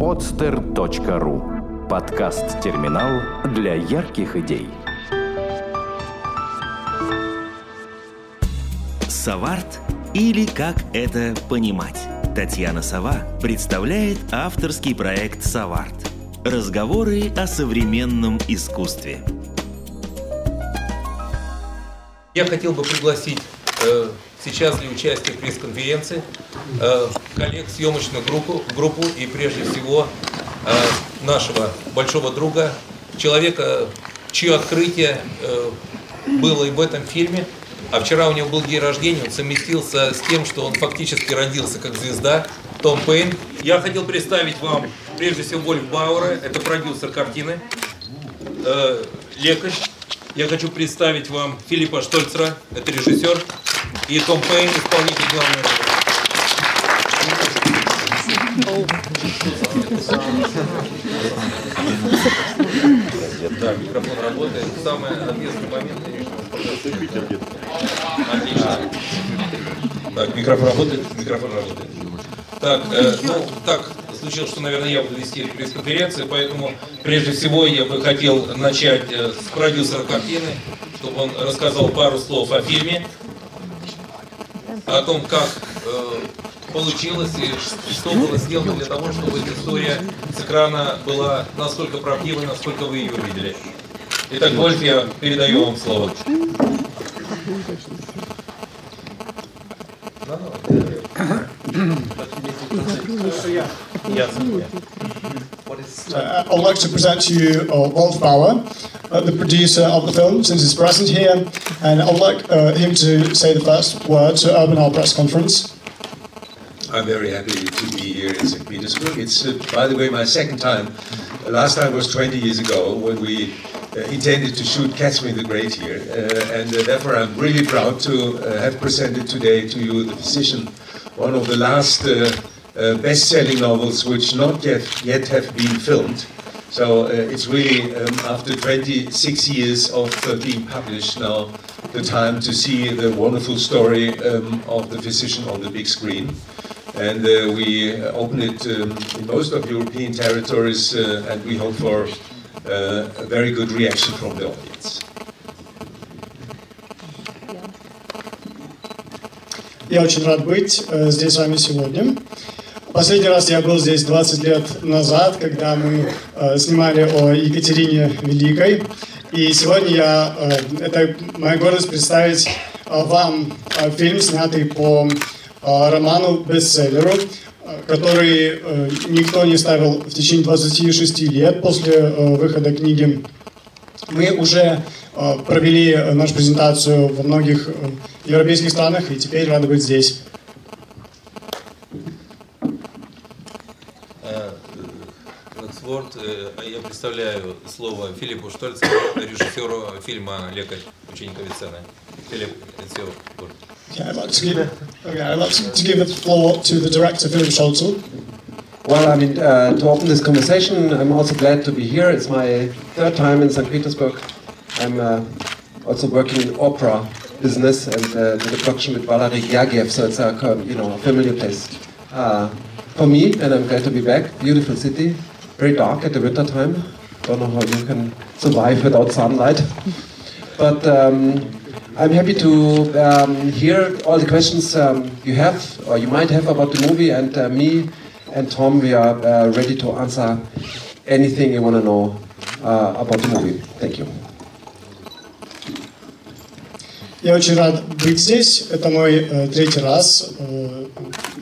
podster.ru Подкаст-терминал для ярких идей. Саварт или как это понимать? Татьяна Сова представляет авторский проект «Саварт». Разговоры о современном искусстве. Я хотел бы пригласить э, сейчас для участия в пресс-конференции э, коллег, съемочную группу, группу и прежде всего э, нашего большого друга, человека, чье открытие э, было и в этом фильме. А вчера у него был день рождения, он совместился с тем, что он фактически родился как звезда, Том Пейн. Я хотел представить вам прежде всего Вольф Бауэра, это продюсер картины, э, лекарь. Я хочу представить вам Филиппа Штольцера, это режиссер, и Том Пейн, исполнитель главной Да, микрофон работает. Самый ответственный момент, конечно, Отлично. Так, микрофон работает? Микрофон работает. Так, э, ну, так случилось, что, наверное, я буду вести пресс-конференцию, поэтому прежде всего я бы хотел начать э, с продюсера картины, чтобы он рассказал пару слов о фильме, о том, как э, получилось и что было сделано для того, чтобы эта история с экрана была настолько правдивой, насколько вы ее увидели. Итак, Вольф, я передаю вам слово. Uh, I would like to present to you uh, Wolf Bauer, uh, the producer of the film, since he's present here, and I would like uh, him to say the first word to open our press conference. I'm very happy to be here in St. Petersburg. It's, uh, by the way, my second time. Last time was 20 years ago when we intended to shoot Catch Me the Great here, uh, and uh, therefore I'm really proud to uh, have presented today to you The Physician, one of the last uh, uh, best-selling novels which not yet, yet have been filmed. So uh, it's really, um, after 26 years of uh, being published now, the time to see the wonderful story um, of the physician on the big screen. And uh, we uh, open it um, in most of European territories, uh, and we hope for uh, a very good reaction from the audience. Я очень рад быть э, здесь с вами сегодня. Последний раз я был здесь 20 лет назад, когда мы э, снимали о Екатерине Великой. И сегодня я, э, это моя гордость представить э, вам э, фильм, снятый по э, роману-бестселлеру, который э, никто не ставил в течение 26 лет после э, выхода книги. Мы уже э, провели э, нашу презентацию во многих э, европейских странах, и теперь рады быть здесь. Эксворд, я представляю слово Филиппу Штольцу, режиссеру фильма «Лекарь. Ученик Авиценны». Филипп, it's your word. Yeah, I'd like to give, okay, I'd like to, to give the floor to the director, Philip Scholzel. Well, I mean, uh, to open this conversation, I'm also glad to be here. It's my third time in St. Petersburg. I'm uh, also working in opera business and uh, the production with Valery Gergiev, so it's a co- you know a familiar place uh, for me, and I'm glad to be back. Beautiful city, very dark at the winter time. Don't know how you can survive without sunlight, but. Um, I'm happy to um, hear all the questions um, you have or you might have about the movie, and uh, me and Tom, we are uh, ready to answer anything you want to know uh, about the movie. Thank you. Я очень рад быть здесь. Это мой э, третий раз э,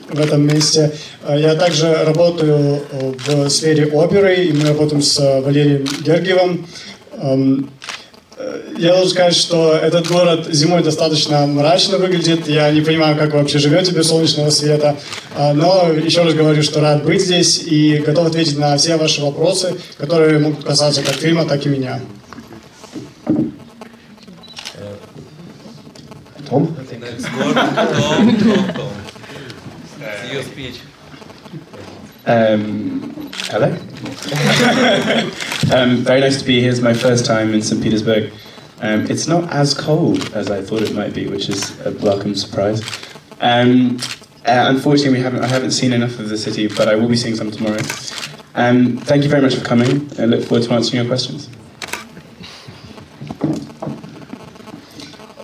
в этом месте. Э, Я также работаю э, в сфере оперы, и мы работаем с э, Валерием Гергиевым. Эм, э, Я должен сказать, что этот город зимой достаточно мрачно выглядит. Я не понимаю, как вы вообще живете без солнечного света. А, Но еще раз говорю, что рад быть здесь и готов ответить на все ваши вопросы, которые могут касаться как фильма, так и меня. It's your speech. Um, hello. um, very nice to be here. It's my first time in St. Petersburg. Um, it's not as cold as I thought it might be, which is a welcome surprise. Um, uh, unfortunately, we haven't. I haven't seen enough of the city, but I will be seeing some tomorrow. Um, thank you very much for coming. I look forward to answering your questions.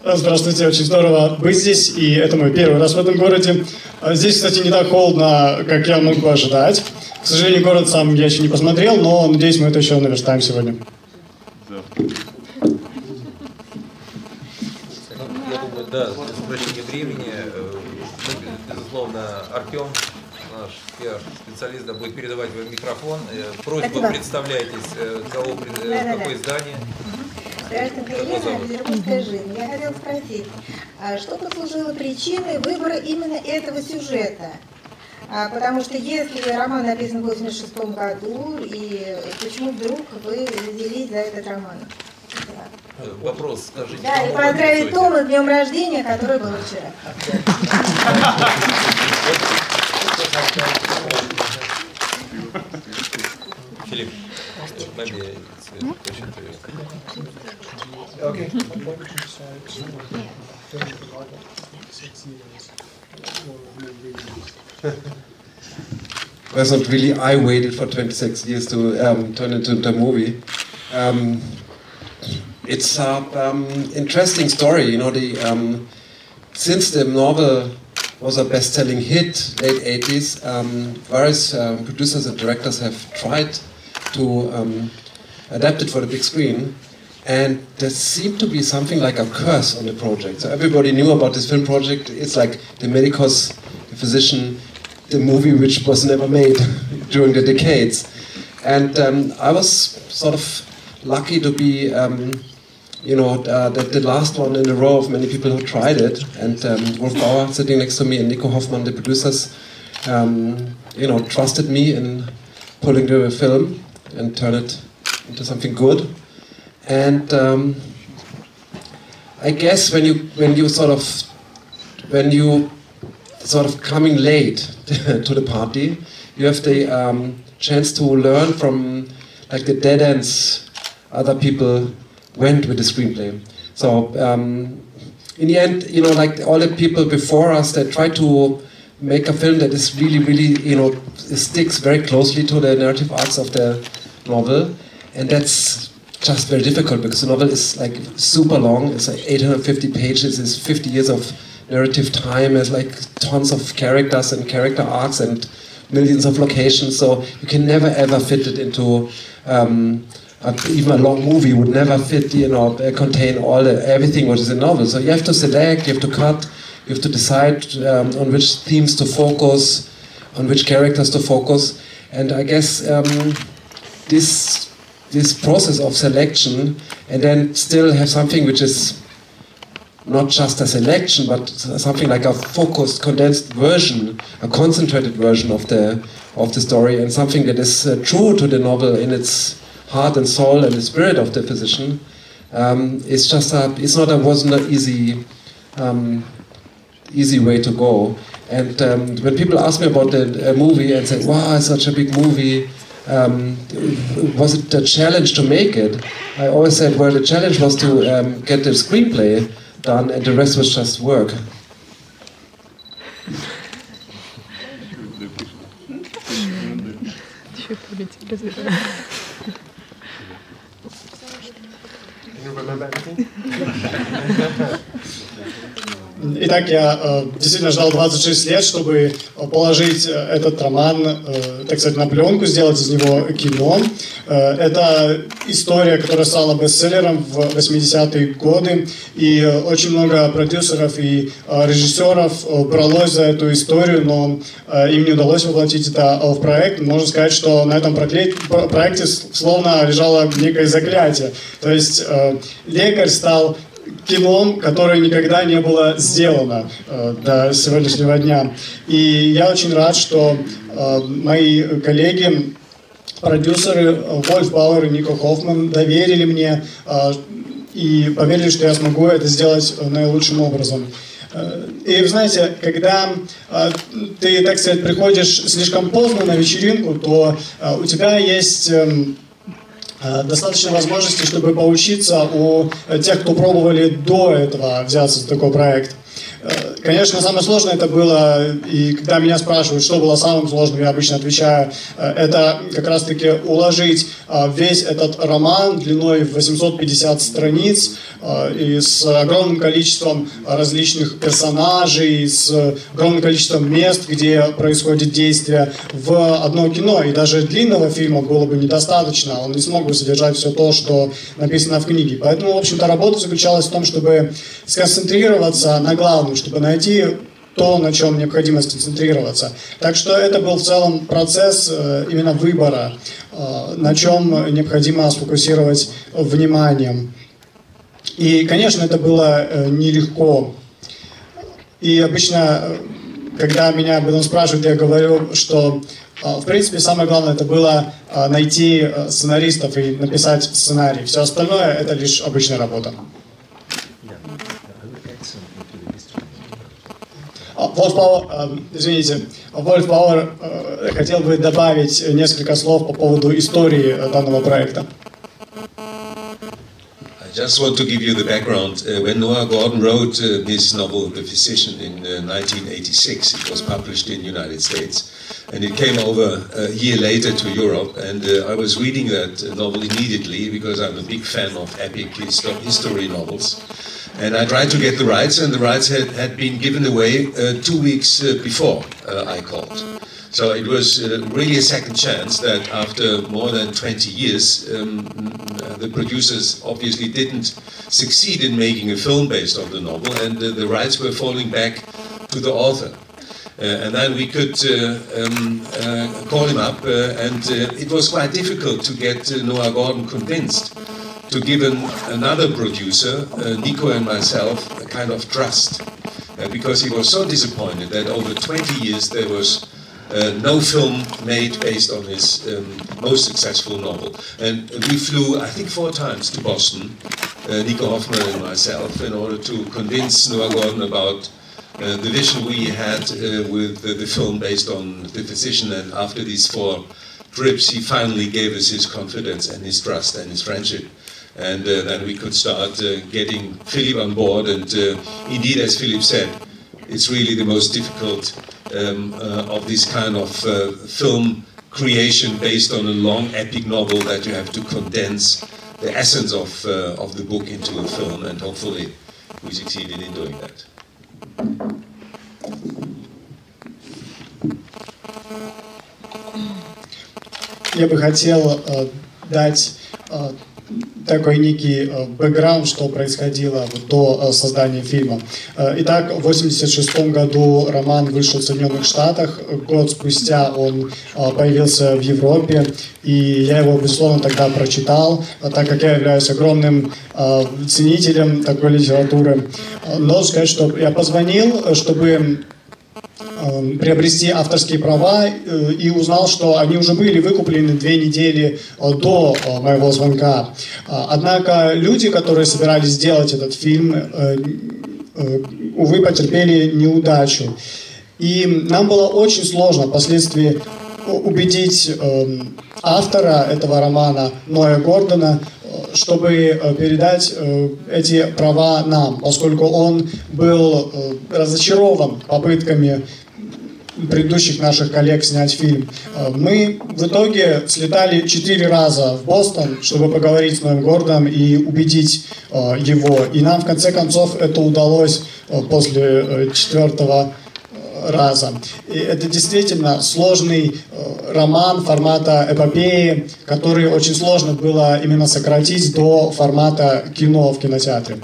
Здравствуйте, очень здорово быть здесь, и это мой первый раз в этом городе. А Здесь, кстати, не так холодно, как я мог бы ожидать. К сожалению, город сам я еще не посмотрел, но надеюсь, мы это еще наверстаем сегодня. Я думаю, да, для сокращения времени, э, безусловно, Артем, наш пиар-специалист, да, будет передавать вам микрофон. Э, Просьба, представляйтесь, э, кого, какое здание. Гражданка Елена? Петербургская жизнь. Я хотела спросить, а что послужило причиной выбора именно этого сюжета? А, потому что если роман написан в 86 году, и почему вдруг вы взялись за этот роман? Вопрос, скажите. Да, и поздравить? Тома с днем рождения, который был вчера. Филипп, maybe it's a question to you. Well, not really. I waited for 26 years to um, turn it into a movie. Um, it's an um, interesting story. You know, the um, since the novel was a best-selling hit late 80s, um, various um, producers and directors have tried to um, adapt it for the big screen. And there seemed to be something like a curse on the project. So everybody knew about this film project. It's like the medicos, the physician, the movie which was never made during the decades. And um, I was sort of lucky to be, um, you know, uh, the, the last one in a row of many people who tried it. And um, Wolf Bauer sitting next to me and Nico Hoffman, the producers, um, you know, trusted me in pulling the film and turn it into something good. And um, I guess when you when you sort of when you sort of coming late to the party, you have the um, chance to learn from like the dead ends other people went with the screenplay. So um, in the end, you know, like all the people before us, that try to make a film that is really, really, you know, sticks very closely to the narrative arcs of the novel, and that's just very difficult because the novel is like super long. It's like 850 pages. It's 50 years of narrative time. There's like tons of characters and character arcs and millions of locations. So you can never ever fit it into um, a, even a long movie would never fit. You know, uh, contain all the everything what is in novel. So you have to select. You have to cut. You have to decide um, on which themes to focus, on which characters to focus. And I guess um, this this process of selection and then still have something which is not just a selection but something like a focused condensed version a concentrated version of the of the story and something that is uh, true to the novel in its heart and soul and the spirit of the physician um, it's just a it's not a wasn't an easy um, easy way to go. And um, when people ask me about the movie and say wow it's such a big movie um, was it a challenge to make it? I always said, well, the challenge was to um, get the screenplay done, and the rest was just work. Итак, я э, действительно ждал 26 лет, чтобы э, положить э, этот роман, э, так сказать, на пленку, сделать из него кино. Э, это история, которая стала бестселлером в 80-е годы, и э, очень много продюсеров и э, режиссеров э, бралось за эту историю, но э, им не удалось воплотить это в проект. Можно сказать, что на этом прокле- про- проекте словно лежало некое заклятие. То есть э, лекарь стал кином, которое никогда не было сделано э, до сегодняшнего дня. И я очень рад, что э, мои коллеги, продюсеры Вольф Бауэр и Нико Хоффман доверили мне и поверили, что я смогу это сделать наилучшим образом. И вы знаете, когда ты, так сказать, приходишь слишком поздно на вечеринку, то у тебя есть эм, достаточно возможностей, чтобы поучиться у э, тех, кто пробовали до этого взяться за такой проект. Конечно, самое сложное это было, и когда меня спрашивают, что было самым сложным, я обычно отвечаю, э, это как раз-таки уложить э, весь этот роман длиной в 850 страниц э, и с огромным количеством различных персонажей, с огромным количеством мест, где происходит действие в одно кино. И даже длинного фильма было бы недостаточно, он не смог бы содержать все то, что написано в книге. Поэтому, в общем-то, работа заключалась в том, чтобы сконцентрироваться на главном, чтобы найти то, на чем необходимо сконцентрироваться. Так что это был в целом процесс э, именно выбора, э, на чем необходимо сфокусировать внимание. И, конечно, это было э, нелегко. И обычно, когда меня об этом спрашивают, я говорю, что в принципе, самое главное это было найти сценаристов и написать сценарий. Все остальное это лишь обычная работа. Wolf Power, извините, Wolf Power хотел бы добавить несколько слов по поводу истории данного проекта. I just want to give you the background. Uh, when Noah Gordon wrote uh, his novel The Physician in uh, 1986, it was published in the United States, and it came over a year later to Europe. And I was reading that novel immediately because I'm a big fan of epic history novels. And I tried to get the rights, and the rights had, had been given away uh, two weeks uh, before uh, I called. So it was uh, really a second chance that after more than 20 years, um, the producers obviously didn't succeed in making a film based on the novel, and the rights were falling back to the author. Uh, and then we could uh, um, uh, call him up, and it was quite difficult to get Noah Gordon convinced to give an, another producer, uh, Nico and myself, a kind of trust. Uh, because he was so disappointed that over 20 years there was uh, no film made based on his um, most successful novel. And we flew, I think, four times to Boston, uh, Nico Hoffman and myself, in order to convince Noah Gordon about uh, the vision we had uh, with the, the film based on The Physician. And after these four trips, he finally gave us his confidence and his trust and his friendship and uh, then we could start uh, getting Philip on board. And uh, indeed, as Philip said, it's really the most difficult um, of this kind of film creation based on a long epic novel that you have to condense the essence of, of the book into a film, and hopefully we succeeded in doing that. Я бы хотел э, дать э, такой некий э, бэкграунд, что происходило до э, создания фильма. Э, итак, в 1986 году роман вышел в Соединенных Штатах. Год спустя он появился в Европе, и я его, безусловно, тогда прочитал, так как я являюсь огромным ценителем такой литературы. Но сказать, что я позвонил, чтобы Эм, приобрести авторские права э, и узнал, что они уже были выкуплены две недели э, до э, моего звонка. Однако люди, которые собирались сделать этот фильм, увы, потерпели неудачу. И нам было очень сложно впоследствии убедить эм, автора этого романа Ноя Гордона, чтобы передать эти права нам, поскольку он был разочарован попытками предыдущих наших коллег снять фильм. Э, мы в итоге слетали четыре раза в Бостон, чтобы поговорить с Ноем Гордом и убедить э, его. И нам в конце концов это удалось э, после четвертого раза. И это действительно сложный роман формата эпопеи, который очень сложно было именно сократить до формата кино в кинотеатре.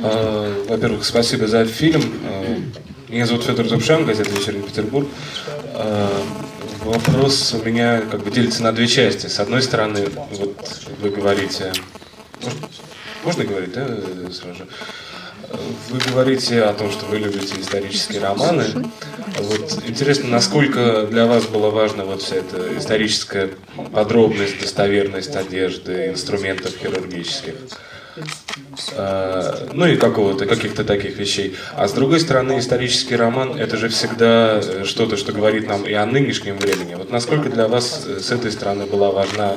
А, во-первых, спасибо за фильм. А, меня зовут Федор Зубшан, газета «Вечерний Петербург». А, вопрос у меня как бы делится на две части. С одной стороны, вот вы говорите... Можно говорить, да, сразу же? Вы говорите о том, что вы любите исторические романы. Вот интересно, насколько для вас была важна вот вся эта историческая подробность, достоверность одежды, инструментов хирургических. Э, ну и какого-то, каких-то таких вещей. А с другой стороны, исторический роман – это же всегда что-то, что говорит нам и о нынешнем времени. Вот насколько для вас с этой стороны была важна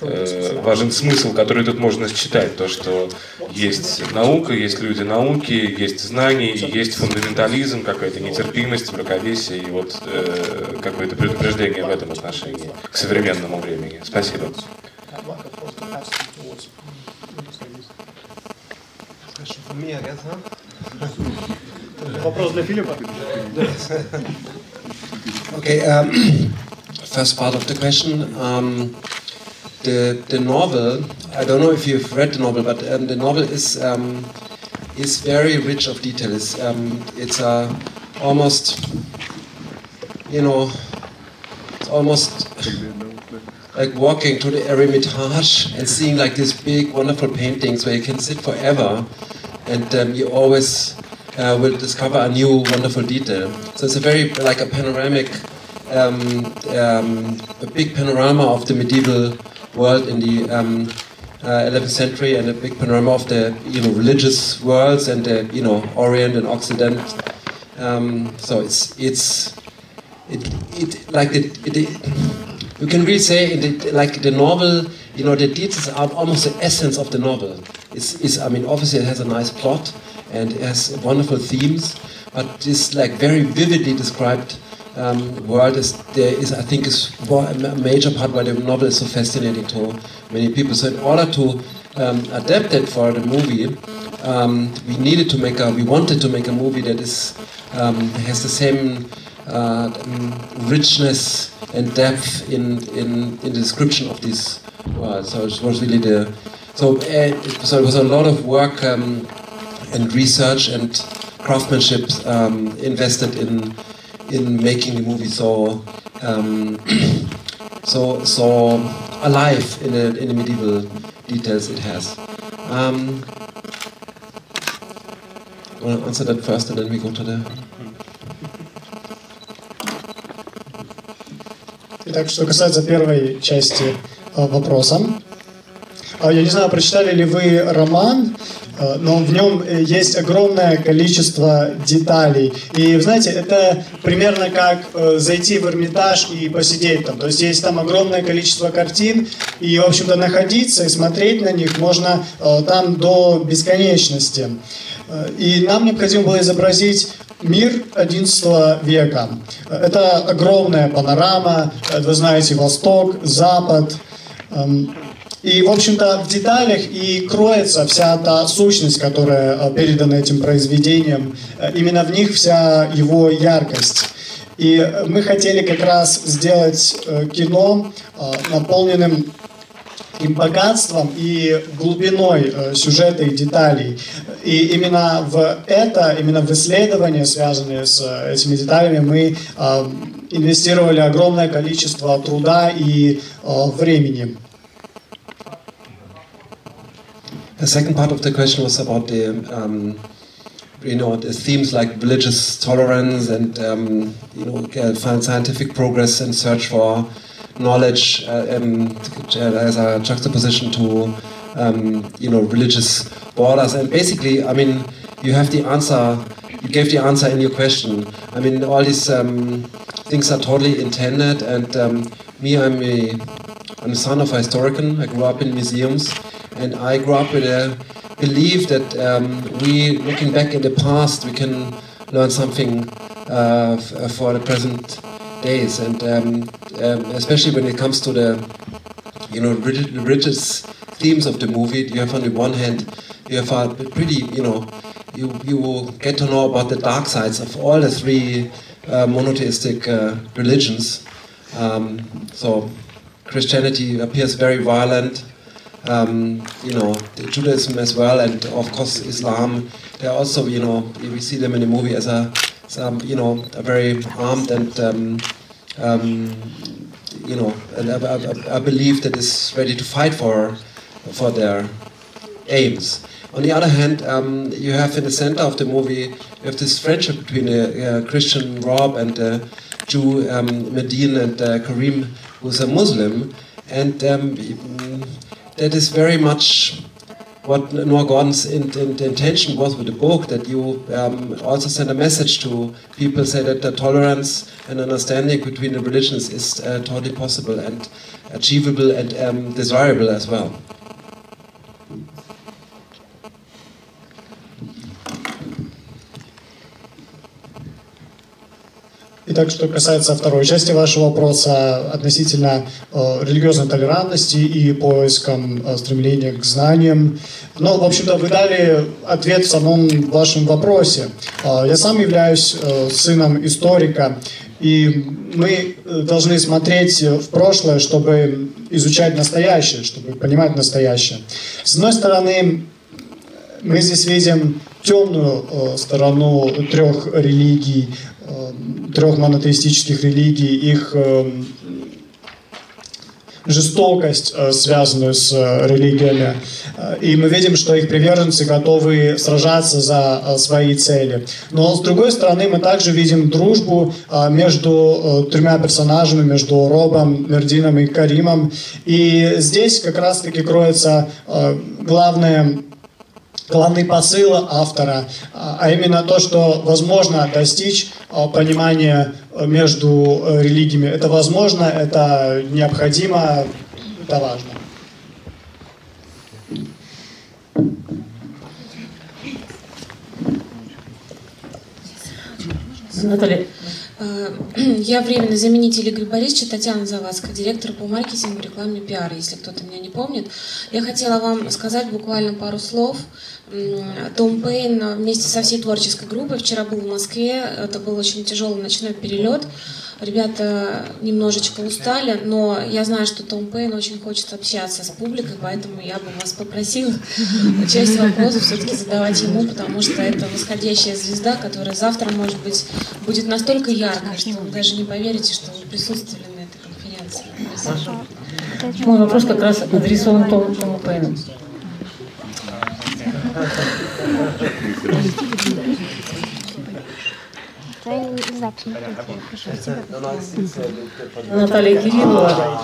э, важен смысл, который тут можно считать, то, что есть наука, есть люди науки, есть знания, есть фундаментализм, какая-то нетерпимость, мракобесие и вот э, какое-то предупреждение в этом отношении к современному времени. Спасибо. Вопрос для Филиппа. Okay, um, first part of the question. Um, the the novel. I don't know if you've read the novel, but um, the novel is um, is very rich of details. Um, it's uh, almost, you know, it's almost like walking to the Eremitage and seeing like these big, wonderful paintings where you can sit forever, and um, you always uh, will discover a new, wonderful detail. So it's a very like a panoramic. Um, um, a big panorama of the medieval world in the um, uh, 11th century and a big panorama of the you know religious worlds and the you know Orient and Occident. Um, so it's it's it, it like it, it, it you can really say like the novel you know the details are almost the essence of the novel. It's, it's I mean obviously it has a nice plot and it has wonderful themes, but this like very vividly described um, world is there is I think is a major part why the novel is so fascinating to many people. So in order to um, adapt it for the movie, um, we needed to make a we wanted to make a movie that is um, has the same uh, richness and depth in, in, in the description of this worlds. So it was really the so uh, so it was a lot of work um, and research and craftsmanship um, invested in in making the movie so um, so so alive in the in the medieval details it has. Um, want to answer that first, and then we go to the. Итак, что касается первой части э, вопроса, э, я не знаю, прочитали ли вы роман Э, но в нем э, есть огромное количество деталей. И, знаете, это примерно как э, зайти в Эрмитаж и посидеть там. То есть есть там огромное количество картин, и, в общем-то, находиться и смотреть на них можно там до бесконечности. И нам необходимо было изобразить мир XI века. Это огромная панорама, вы знаете, Восток, Запад, эм, и, в общем-то, в деталях и кроется вся та сущность, которая э, передана этим произведением. Э, именно в них вся его яркость. И мы хотели как раз сделать э, кино, наполненным таким богатством и глубиной сюжета и деталей. И именно в это, именно в исследования, связанные с этими деталями, мы инвестировали огромное количество труда и времени. The second part of the question was about the, um, you know, the themes like religious tolerance and, um, you know, uh, scientific progress and search for knowledge uh, um, as a juxtaposition to, um, you know, religious borders. And basically, I mean, you have the answer. You gave the answer in your question. I mean, all these um, things are totally intended. And um, me, I'm a, I'm a son of a historian. I grew up in museums and I grew up with a belief that um, we, looking back in the past, we can learn something uh, for the present days, and um, um, especially when it comes to the, you know, religious themes of the movie. You have on the one hand, you have a pretty, you know, you you get to know about the dark sides of all the three uh, monotheistic uh, religions. Um, so Christianity appears very violent um, you know, Judaism as well, and of course Islam. They're also, you know, we see them in the movie as a, some, you know, a very armed and, um, um, you know, a, a, a, belief that is ready to fight for, for their aims. On the other hand, um, you have in the center of the movie, you have this friendship between a, uh, Christian Rob and a Jew um, Medine and uh, Karim, who's a Muslim, and um, that is very much what Noah Gordon's in, in, intention was with the book, that you um, also send a message to people, say that the tolerance and understanding between the religions is uh, totally possible and achievable and um, desirable as well. Итак, что касается второй части вашего вопроса относительно э, религиозной толерантности и поиском э, стремления к знаниям, ну, в общем-то, вы дали ответ в самом вашем вопросе. Э, я сам являюсь э, сыном историка, и мы э, должны смотреть в прошлое, чтобы изучать настоящее, чтобы понимать настоящее. С одной стороны, мы здесь видим темную э, сторону трех религий, Э, трех монотеистических религий, их э, жестокость, связанную с религиями. И мы видим, что их приверженцы готовы сражаться за свои цели. Но с другой стороны, мы также видим дружбу между тремя персонажами, между Робом, Мердином и Каримом. И здесь как раз-таки кроется главное главный посыл автора, а именно то, что возможно достичь а, понимания между э, религиями. Это возможно, это необходимо, это важно. Наталья, я временный заменитель Игоря Борисовича, Татьяна Завадская, директор по маркетингу, рекламе, пиара, если кто-то меня не помнит. Я хотела вам сказать буквально пару слов том Пейн вместе со всей творческой группой вчера был в Москве. Это был очень тяжелый ночной перелет. Ребята немножечко устали, но я знаю, что Том Пейн очень хочет общаться с публикой, поэтому я бы вас попросила часть вопросов все-таки задавать ему, потому что это восходящая звезда, которая завтра, может быть, будет настолько яркой, что вы даже не поверите, что вы присутствовали на этой конференции. Мой вопрос как раз адресован Тому, Тому Пейну. Наталья Кириллова.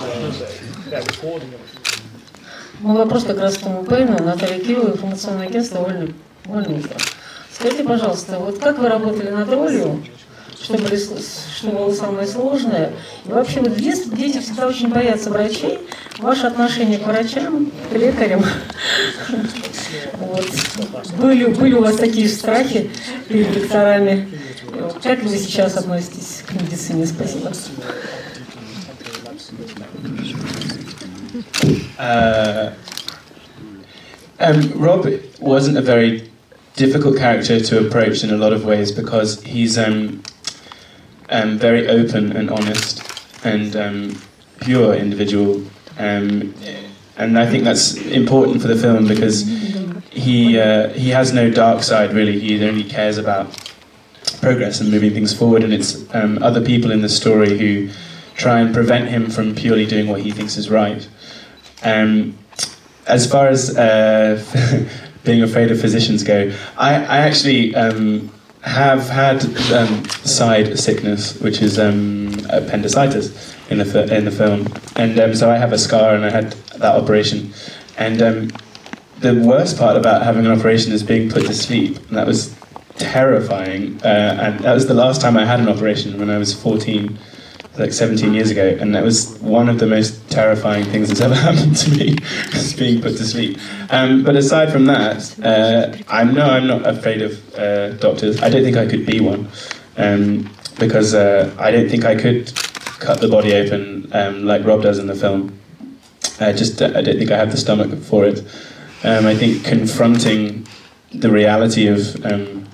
Мой вопрос как раз к тому Пейну. Наталья Кириллова, информационное агентство «Вольный, Вольный Скажите, пожалуйста, вот как вы работали над ролью, что, были, что было самое сложное? И вообще, вот в детстве дети всегда очень боятся врачей. Ваше отношение к врачам, к лекарям, вот. Были, были у вас такие страхи перед докторами? Как вы сейчас относитесь к медицине? Спасибо. Uh, um, Rob wasn't a very difficult character to approach in a lot of ways because he's um, um, very open and honest and um, pure individual. Um, and I think that's important for the film because he uh, he has no dark side really. He only cares about progress and moving things forward, and it's um, other people in the story who try and prevent him from purely doing what he thinks is right. Um, as far as uh, being afraid of physicians go, I, I actually um, have had um, side sickness, which is um, appendicitis in the in the film, and um, so I have a scar, and I had that operation, and the worst part about having an operation is being put to sleep, and that was terrifying. Uh, and that was the last time I had an operation when I was 14, like 17 years ago, and that was one of the most terrifying things that's ever happened to me, is being put to sleep. Um, but aside from that, uh, I'm no, I'm not afraid of uh, doctors. I don't think I could be one, um, because uh, I don't think I could cut the body open um, like Rob does in the film. I just I don't think I have the stomach for it um, I think confronting the reality of um,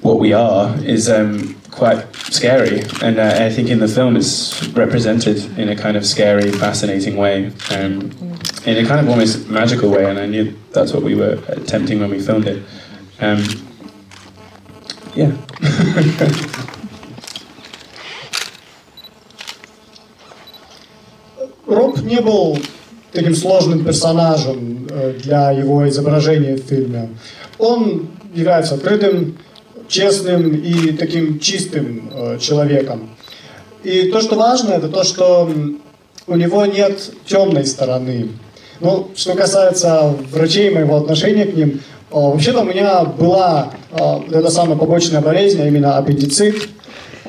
what we are is um, quite scary, and uh, I think in the film it's represented in a kind of scary, fascinating way, um, in a kind of almost magical way. And I knew that's what we were attempting when we filmed it. Um, yeah. Rob таким сложным персонажем э, для его изображения в фильме. Он является открытым, честным и таким чистым э, человеком. И то, что важно, это то, что у него нет темной стороны. Ну, что касается врачей, моего отношения к ним, вообще-то у меня была эта самая побочная болезнь, а именно аппендицит.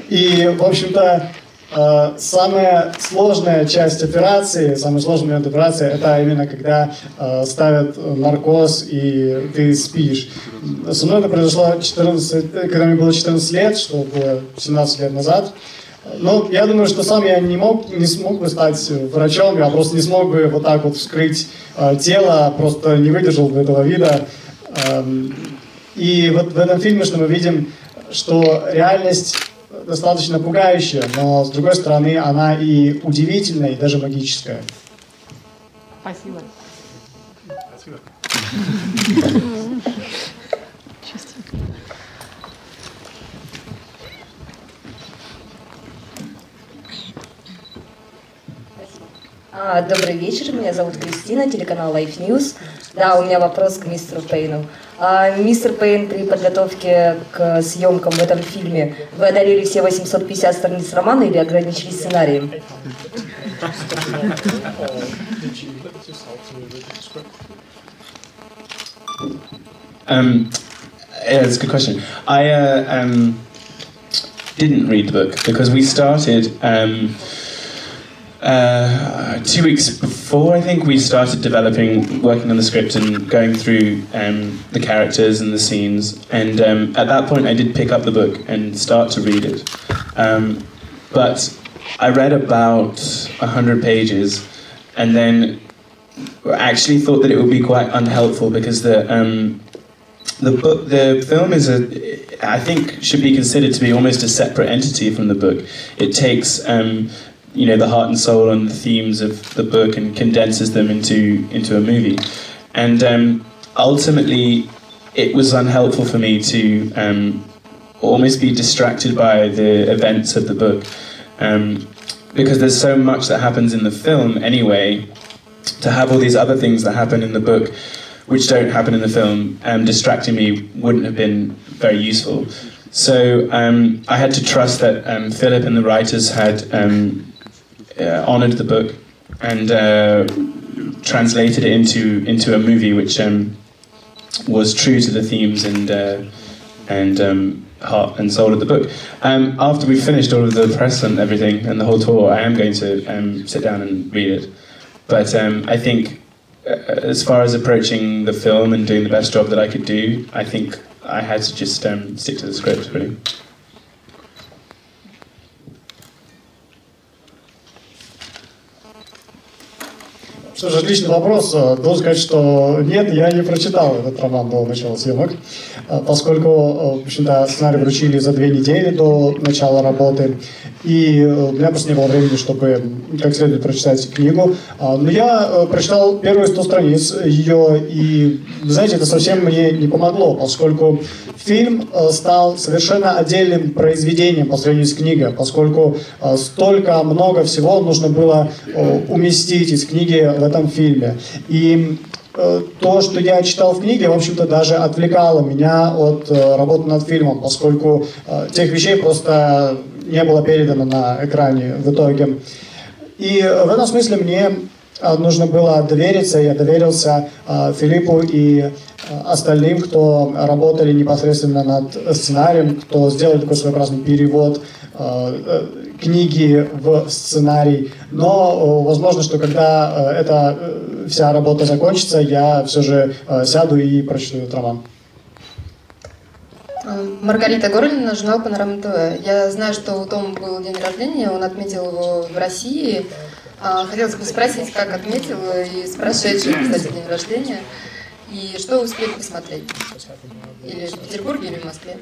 И, в общем-то, Э, самая сложная часть операции, самый сложный момент операции, это именно когда э, ставят наркоз и ты спишь. Со мной это произошло 14, когда мне было 14 лет, что было 17 лет назад. Но я думаю, что сам я не мог, не смог бы стать врачом, я просто не смог бы вот так вот вскрыть э, тело, просто не выдержал бы этого вида. Эм, и вот в этом фильме, что мы видим, что реальность достаточно пугающая, но с другой стороны она и удивительная, и даже магическая. Спасибо. Спасибо. добрый вечер, меня зовут Кристина, телеканал Life News. Да, у меня вопрос к мистеру Пейну. А, мистер Пейн, при подготовке к съемкам в этом фильме вы одолели все 850 страниц романа или ограничились сценарием? Um, yeah, that's a good question. I uh, um, didn't read the book because we started um, uh, two weeks before, I think, we started developing, working on the script and going through um, the characters and the scenes. And um, at that point, I did pick up the book and start to read it. Um, but I read about 100 pages and then actually thought that it would be quite unhelpful because the um, the book, the film is a, I think, should be considered to be almost a separate entity from the book. It takes um, you know the heart and soul and the themes of the book and condenses them into into a movie. And um, ultimately, it was unhelpful for me to um, almost be distracted by the events of the book um, because there's so much that happens in the film anyway. To have all these other things that happen in the book, which don't happen in the film, um, distracting me wouldn't have been very useful. So um, I had to trust that um, Philip and the writers had um, uh, honored the book and uh, translated it into into a movie which um, was true to the themes and uh, and um, heart and soul of the book. Um, after we finished all of the press and everything and the whole tour, I am going to um, sit down and read it. But um, I think, uh, as far as approaching the film and doing the best job that I could do, I think I had to just um, stick to the script really. Что же, отличный вопрос. Должен сказать, что нет, я не прочитал этот роман до начала съемок, поскольку, в общем-то, сценарий вручили за две недели до начала работы, и у меня просто не было времени, чтобы как следует прочитать книгу. Но я прочитал первые 100 страниц ее, и, знаете, это совсем мне не помогло, поскольку фильм стал совершенно отдельным произведением по сравнению с книгой, поскольку столько много всего нужно было уместить из книги этом фильме. И э, то, что я читал в книге, в общем-то, даже отвлекало меня от э, работы над фильмом, поскольку э, тех вещей просто не было передано на экране в итоге. И в этом смысле мне нужно было довериться, я доверился Филиппу и остальным, кто работали непосредственно над сценарием, кто сделали такой своеобразный перевод книги в сценарий. Но возможно, что когда эта вся работа закончится, я все же сяду и прочту этот роман. Маргарита Горлина, журнал Панорама ТВ. Я знаю, что у Тома был день рождения, он отметил его в России. Хотелось бы спросить, как отметил и с прошедшим, кстати, день рождения. И что успели посмотреть? Или в Петербурге, или в Москве?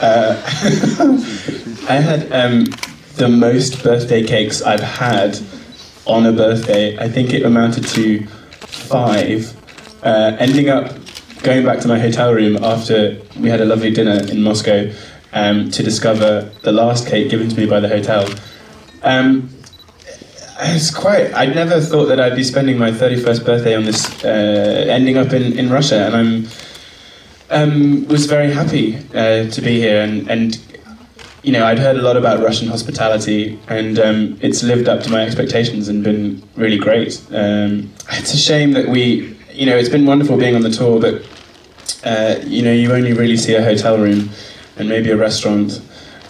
Uh, I had um, the most birthday cakes I've had on a birthday. I think it amounted to five. Uh, ending up going back to my hotel room after we had a lovely dinner in Moscow um, to discover the last cake given to me by the hotel. Um, it's quite. I never thought that I'd be spending my 31st birthday on this, uh, ending up in, in Russia, and I'm. um, was very happy uh, to be here, and, and you know I'd heard a lot about Russian hospitality, and um, it's lived up to my expectations and been really great. Um, it's a shame that we, you know, it's been wonderful being on the tour, but uh, you know you only really see a hotel room and maybe a restaurant.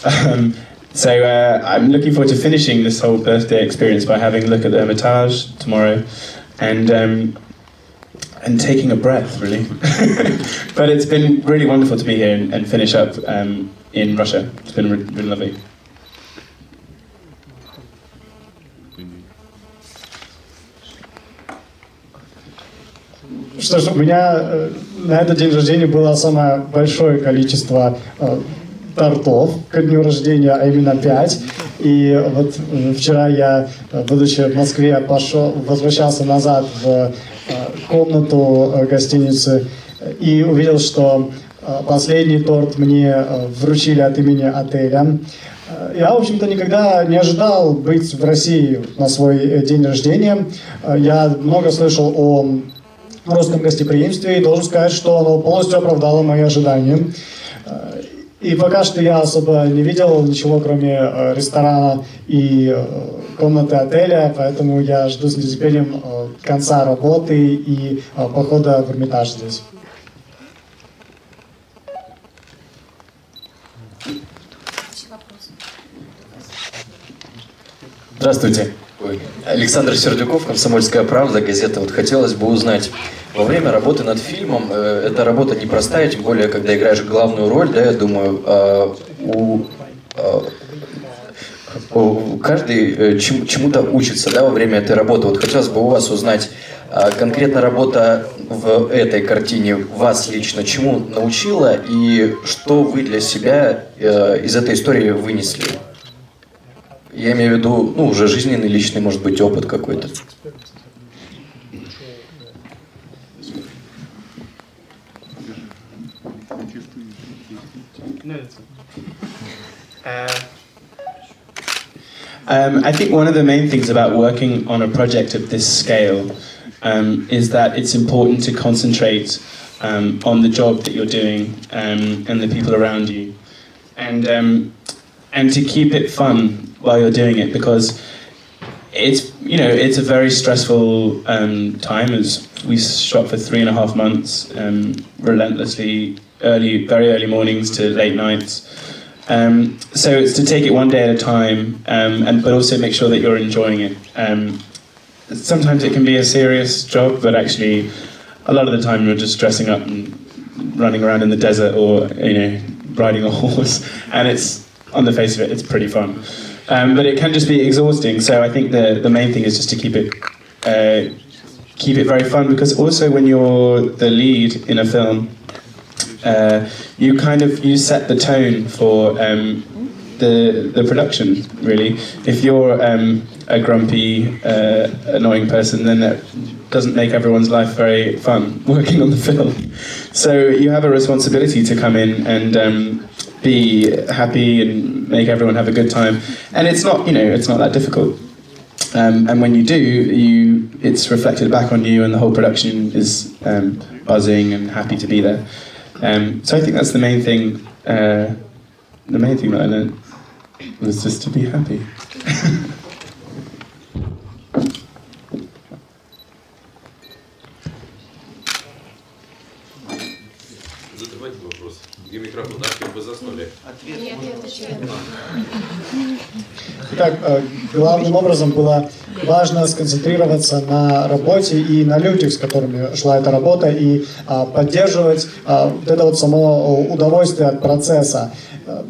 Um, so uh, I'm looking forward to finishing this whole birthday experience by having a look at the Hermitage tomorrow, and um, and taking a breath, really. but it's been really wonderful to be here and, and finish up um, in Russia. It's been really, really lovely. Что ж, у меня э, на этот день рождения было самое большое количество э, тортов ко дню рождения, а именно пять. И вот э, вчера я, э, будучи в Москве, пошел, возвращался назад в э, комнату гостиницы и увидел, что последний торт мне вручили от имени отеля. Я, в общем-то, никогда не ожидал быть в России на свой день рождения. Я много слышал о русском гостеприимстве и должен сказать, что оно полностью оправдало мои ожидания. Э, И пока что я особо не видел ничего, кроме э, ресторана и э, комнаты отеля, поэтому я жду с нетерпением конца работы и похода в Эрмитаж здесь. Здравствуйте. Александр Сердюков, «Комсомольская правда», газета. Вот хотелось бы узнать, во время работы над фильмом, э, эта работа непростая, тем более, когда играешь главную роль, да, я думаю, а, у, а, у- каждый э, чему- чему-то учится, да, во время этой работы. Вот хотелось бы у вас узнать, а, конкретно работа в этой картине вас лично чему научила и что вы для себя э, из этой истории вынесли? Я имею в виду, ну, уже жизненный, личный, может быть, опыт какой-то. Um, I think one of the main things about working on a project of this scale um, is that it's important to concentrate um, on the job that you're doing um, and the people around you, and um, and to keep it fun while you're doing it because it's you know it's a very stressful um, time as we shot for three and a half months um, relentlessly early very early mornings to late nights. Um, so it's to take it one day at a time um, and but also make sure that you're enjoying it. Um, sometimes it can be a serious job but actually a lot of the time you're just dressing up and running around in the desert or you know riding a horse and it's on the face of it it's pretty fun um, but it can just be exhausting. So i think the, the main thing is just to keep it uh, keep it very fun because also when you're the lead in a film uh, you kind of you set the tone for um, the the production really. If you're um, a grumpy uh, annoying person then that doesn't make everyone's life very fun working on the film. So you have a responsibility to come in and um, be happy and make everyone have a good time. And it's not you know it's not that difficult. Um, and when you do you it's reflected back on you and the whole production is um, buzzing and happy to be there. Um, so I think that's the main thing uh, the main thing that I learned was just to be happy Итак, э, главным образом было важно сконцентрироваться на работе и на людях, с которыми шла эта работа, и а, поддерживать а, вот это вот само удовольствие от процесса. Э,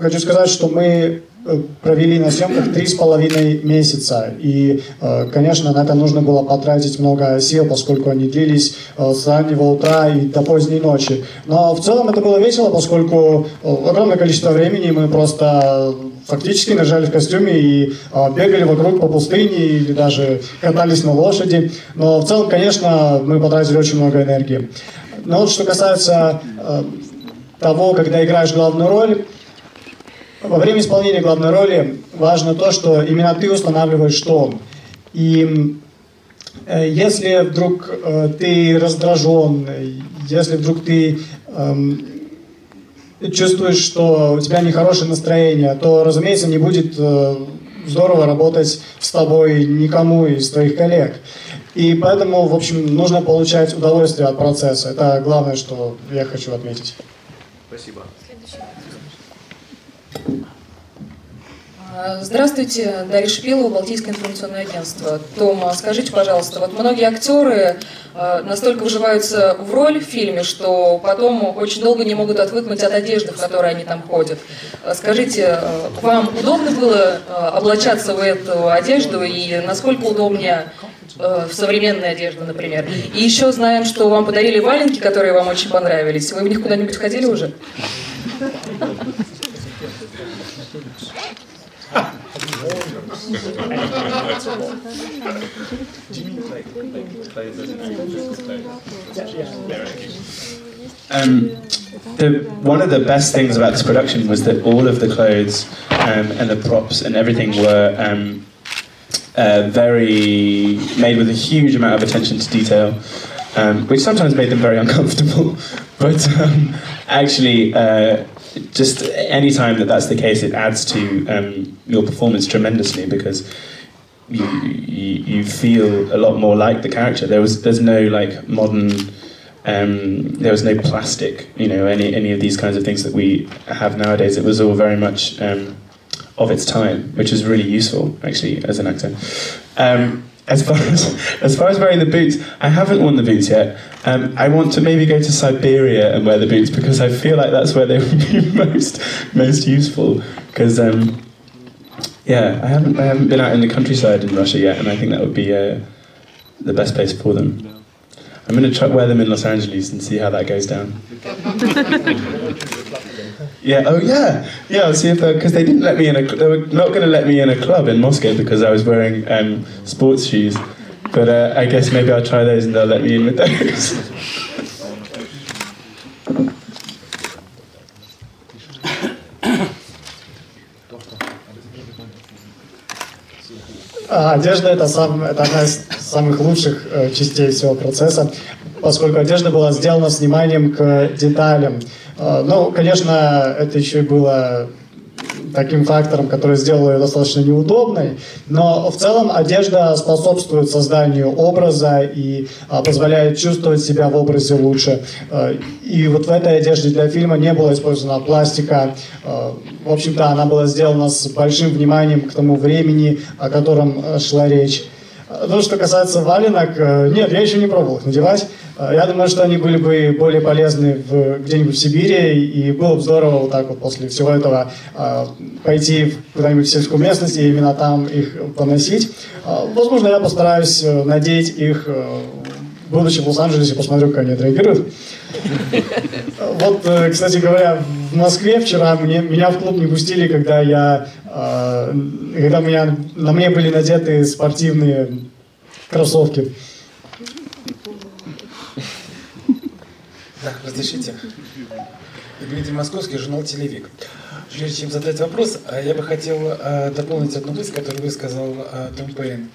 Хочу сказать, что мы э, провели на съемках три с половиной месяца. И, э, конечно, на это нужно было потратить много сил, поскольку они длились э, с раннего утра и до поздней ночи. Но в целом это было весело, поскольку э, огромное количество времени мы просто фактически нажали в костюме и бегали вокруг по пустыне или даже катались на лошади. Но в целом, конечно, мы потратили очень много энергии. Но вот что касается того, когда играешь главную роль, во время исполнения главной роли важно то, что именно ты устанавливаешь тон. И э, если вдруг э, ты раздражен, если вдруг ты э, чувствуешь, что у тебя нехорошее настроение, то, разумеется, не будет э, здорово работать с тобой никому из твоих коллег. И поэтому, в общем, нужно получать удовольствие от процесса. Это главное, что я хочу отметить. Спасибо. А, Здравствуйте, Дарья Шипилова, Балтийское информационное агентство. Тома, скажите, пожалуйста, вот многие актеры э, настолько вживаются в роль в фильме, что потом очень долго не могут отвыкнуть от одежды, в которой они там ходят. Э, Скажите, э, вам удобно было облачаться в эту одежду и насколько удобнее в современной одежде, например? И еще знаем, что вам подарили валенки, которые вам очень понравились. Вы в них куда-нибудь ходили уже? Um, the, one of the best things about this production was that all of the clothes um, and the props and everything were um, uh, very made with a huge amount of attention to detail, um, which sometimes made them very uncomfortable. But um, actually, uh, just any time that that's the case, it adds to um, your performance tremendously because you, you you feel a lot more like the character. There was there's no like modern. Um, there was no plastic, you know, any any of these kinds of things that we have nowadays. It was all very much um, of its time, which was really useful actually as an actor. Um, as far as as far as wearing the boots, I haven't worn the boots yet. Um, I want to maybe go to Siberia and wear the boots because I feel like that's where they would be most most useful. Because um, yeah, I haven't I haven't been out in the countryside in Russia yet, and I think that would be uh, the best place for them. I'm going to try to wear them in Los Angeles and see how that goes down. Yeah. Oh, yeah. Yeah. I'll see if because they didn't let me in a. They were not going to let me in a club in Moscow because I was wearing um, sports shoes. But uh, I guess maybe I'll try those and they'll let me in with those. А, Одежда это, сам, это одна из самых лучших э, частей всего процесса, поскольку одежда была сделана с вниманием к деталям. Э, ну, конечно, это еще и было таким фактором, который сделал ее достаточно неудобной, но в целом одежда способствует созданию образа и а, позволяет чувствовать себя в образе лучше. Э, и вот в этой одежде для фильма не было использована пластика. Э, в общем-то, она была сделана с большим вниманием к тому времени, о котором шла речь. Ну, что касается валенок, э, нет, я еще не пробовал их надевать. Э, Я думаю, что они были бы более полезны в, где-нибудь в Сибири, и было бы здорово вот так вот после всего этого э, пойти куда-нибудь в сельскую местность и именно там их поносить. Возможно, я постараюсь э, надеть их, э, будучи в Лос-Анджелесе, посмотрю, как они отреагируют. Вот, э, кстати говоря, в Москве вчера мне, меня в клуб не пустили, когда я, э, когда меня, на мне были надеты спортивные кроссовки. Да, разрешите. Дмитрий Московский, журнал «Телевик». Прежде чем задать вопрос, а, я бы хотел э, дополнить одну мысль, которую высказал э, Том Пейн.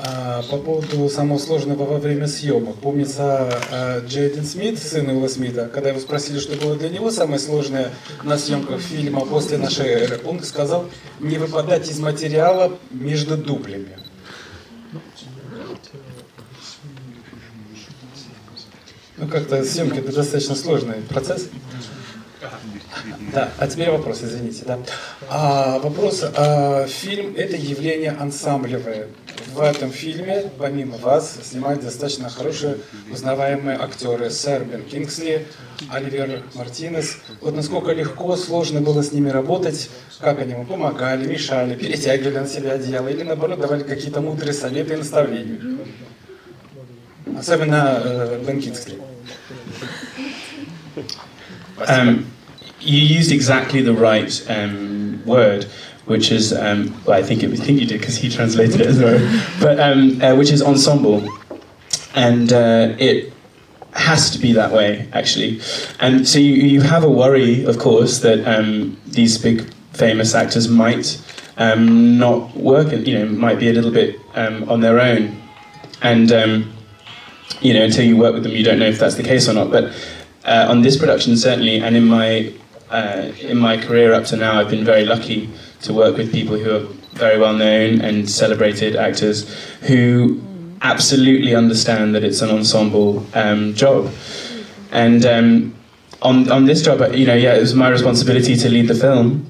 А, По поводу самого сложного во время съемок. Помнится, э, Джейден Смит, сын Уилла Смита, когда его спросили, что было для него самое сложное на съемках фильма после нашей эры, он сказал, не выпадать из материала между дублями. Ну, как-то съемки это достаточно сложный процесс. Да, а теперь вопрос, извините, да. А, вопрос, а, фильм это явление ансамблевое. В этом фильме, помимо вас, снимают достаточно хорошие, узнаваемые актеры. Сэр Бен Кингсли, Оливер Мартинес. Вот насколько легко, сложно было с ними работать, как они ему помогали, мешали, перетягивали на себя одеяло, или наоборот давали какие-то мудрые советы и наставления. Особенно э, Бен Кингсли. Um, you used exactly the right um, word, which is, um, well, I think it, I think you did because he translated it as well, but um, uh, which is ensemble, and uh, it has to be that way actually. And so you, you have a worry, of course, that um, these big famous actors might um, not work, you know, might be a little bit um, on their own, and. You know, until you work with them, you don't know if that's the case or not. But uh, on this production, certainly, and in my uh, in my career up to now, I've been very lucky to work with people who are very well known and celebrated actors who absolutely understand that it's an ensemble um, job. And um, on on this job, you know, yeah, it was my responsibility to lead the film.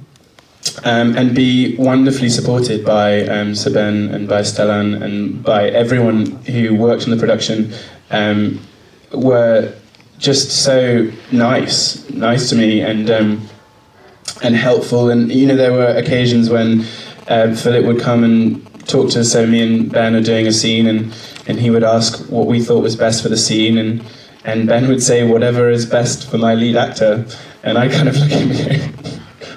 Um, and be wonderfully supported by um, Saben and by Stellan and by everyone who worked on the production um, were just so nice, nice to me and um, and helpful. And you know, there were occasions when uh, Philip would come and talk to us. So me and Ben are doing a scene, and and he would ask what we thought was best for the scene, and and Ben would say whatever is best for my lead actor, and I kind of look at him.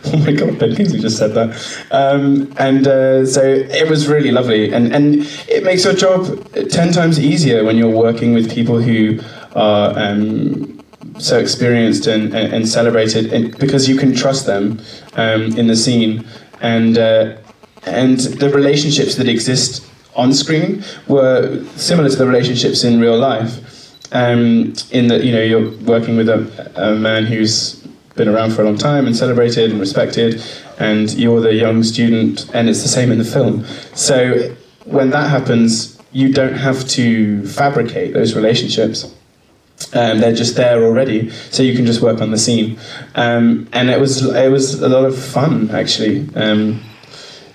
oh my god, Ben Kingsley just said that. Um, and uh, so it was really lovely. And, and it makes your job 10 times easier when you're working with people who are um, so experienced and, and, celebrated and, because you can trust them um, in the scene. And, uh, and the relationships that exist on screen were similar to the relationships in real life. Um, in that you know you're working with a, a man who's been around for a long time and celebrated and respected, and you're the young student, and it's the same in the film. So when that happens, you don't have to fabricate those relationships. Um, they're just there already, so you can just work on the scene. Um, and it was it was a lot of fun actually. Um,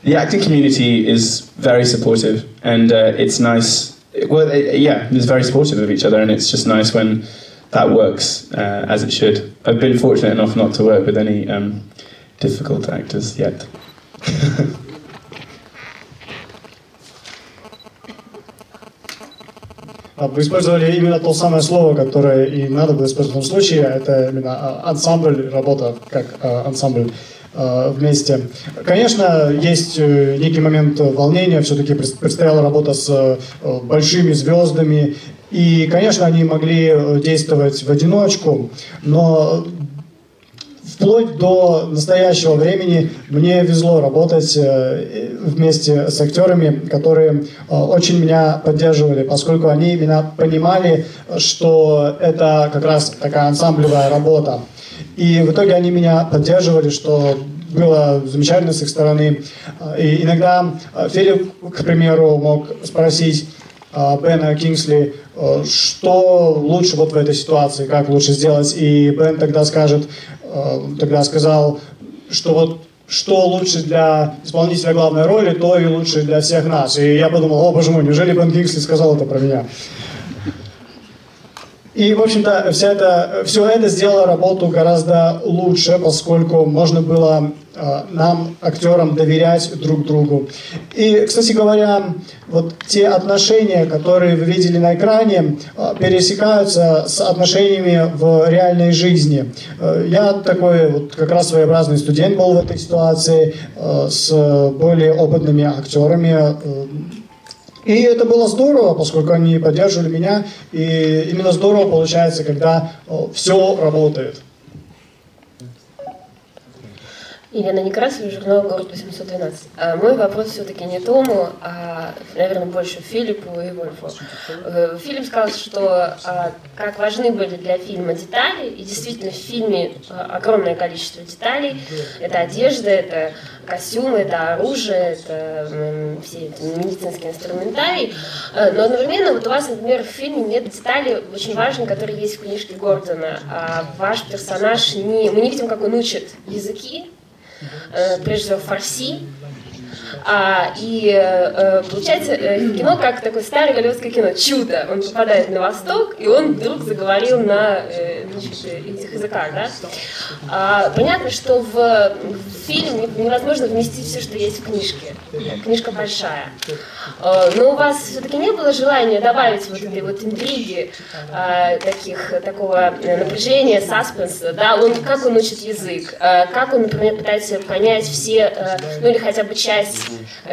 the acting community is very supportive, and uh, it's nice. Well, it, yeah, it's very supportive of each other, and it's just nice when that works uh, as it should. I've been fortunate enough not to work with any um, difficult actors yet. Вы использовали именно то самое слово, которое и надо было использовать в этом случае. Это именно ансамбль, работа как ансамбль вместе. Конечно, есть некий момент волнения, все-таки предстояла работа с большими звездами, и, конечно, они могли действовать в одиночку, но вплоть до настоящего времени мне везло работать вместе с актерами, которые очень меня поддерживали, поскольку они меня понимали, что это как раз такая ансамблевая работа. И в итоге они меня поддерживали, что было замечательно с их стороны. И иногда Филипп, к примеру, мог спросить Бена Кингсли, что лучше вот в этой ситуации, как лучше сделать. И Бен тогда скажет, тогда сказал, что вот что лучше для исполнителя главной роли, то и лучше для всех нас. И я подумал, о боже мой, неужели Бен Кингсли сказал это про меня? И, в общем-то, вся это, все это сделало работу гораздо лучше, поскольку можно было э, нам, актерам, доверять друг другу. И, кстати говоря, вот те отношения, которые вы видели на экране, э, пересекаются с отношениями в реальной жизни. Э, я такой вот как раз своеобразный студент был в этой ситуации э, с более опытными актерами. Э, и это было здорово, поскольку они поддерживали меня. И именно здорово получается, когда все работает. Елена Некрасова, журнал «Город 812». А мой вопрос все-таки не Тому, а, наверное, больше Филиппу и Вольфу. Э, Филипп сказал, что а, как важны были для фильма детали, и действительно в фильме а, огромное количество деталей. Это одежда, это костюмы, это оружие, это все медицинские инструментарий. Э, но одновременно вот у вас, например, в фильме нет деталей очень важных, которые есть в книжке Гордона. А ваш персонаж не... Мы не видим, как он учит языки, прежде всего фарси. А, и э, получается э, кино как такое старое голливудское кино, чудо. Он попадает на восток, и он вдруг заговорил на э, этих языках. Да? А, понятно, что в, в фильм невозможно вместить все, что есть в книжке. Книжка большая. А, но у вас все-таки не было желания добавить вот этой вот интриги, а, таких, такого напряжения, саспенса, да, он, как он учит язык, а, как он, например, пытается понять все, а, ну или хотя бы часть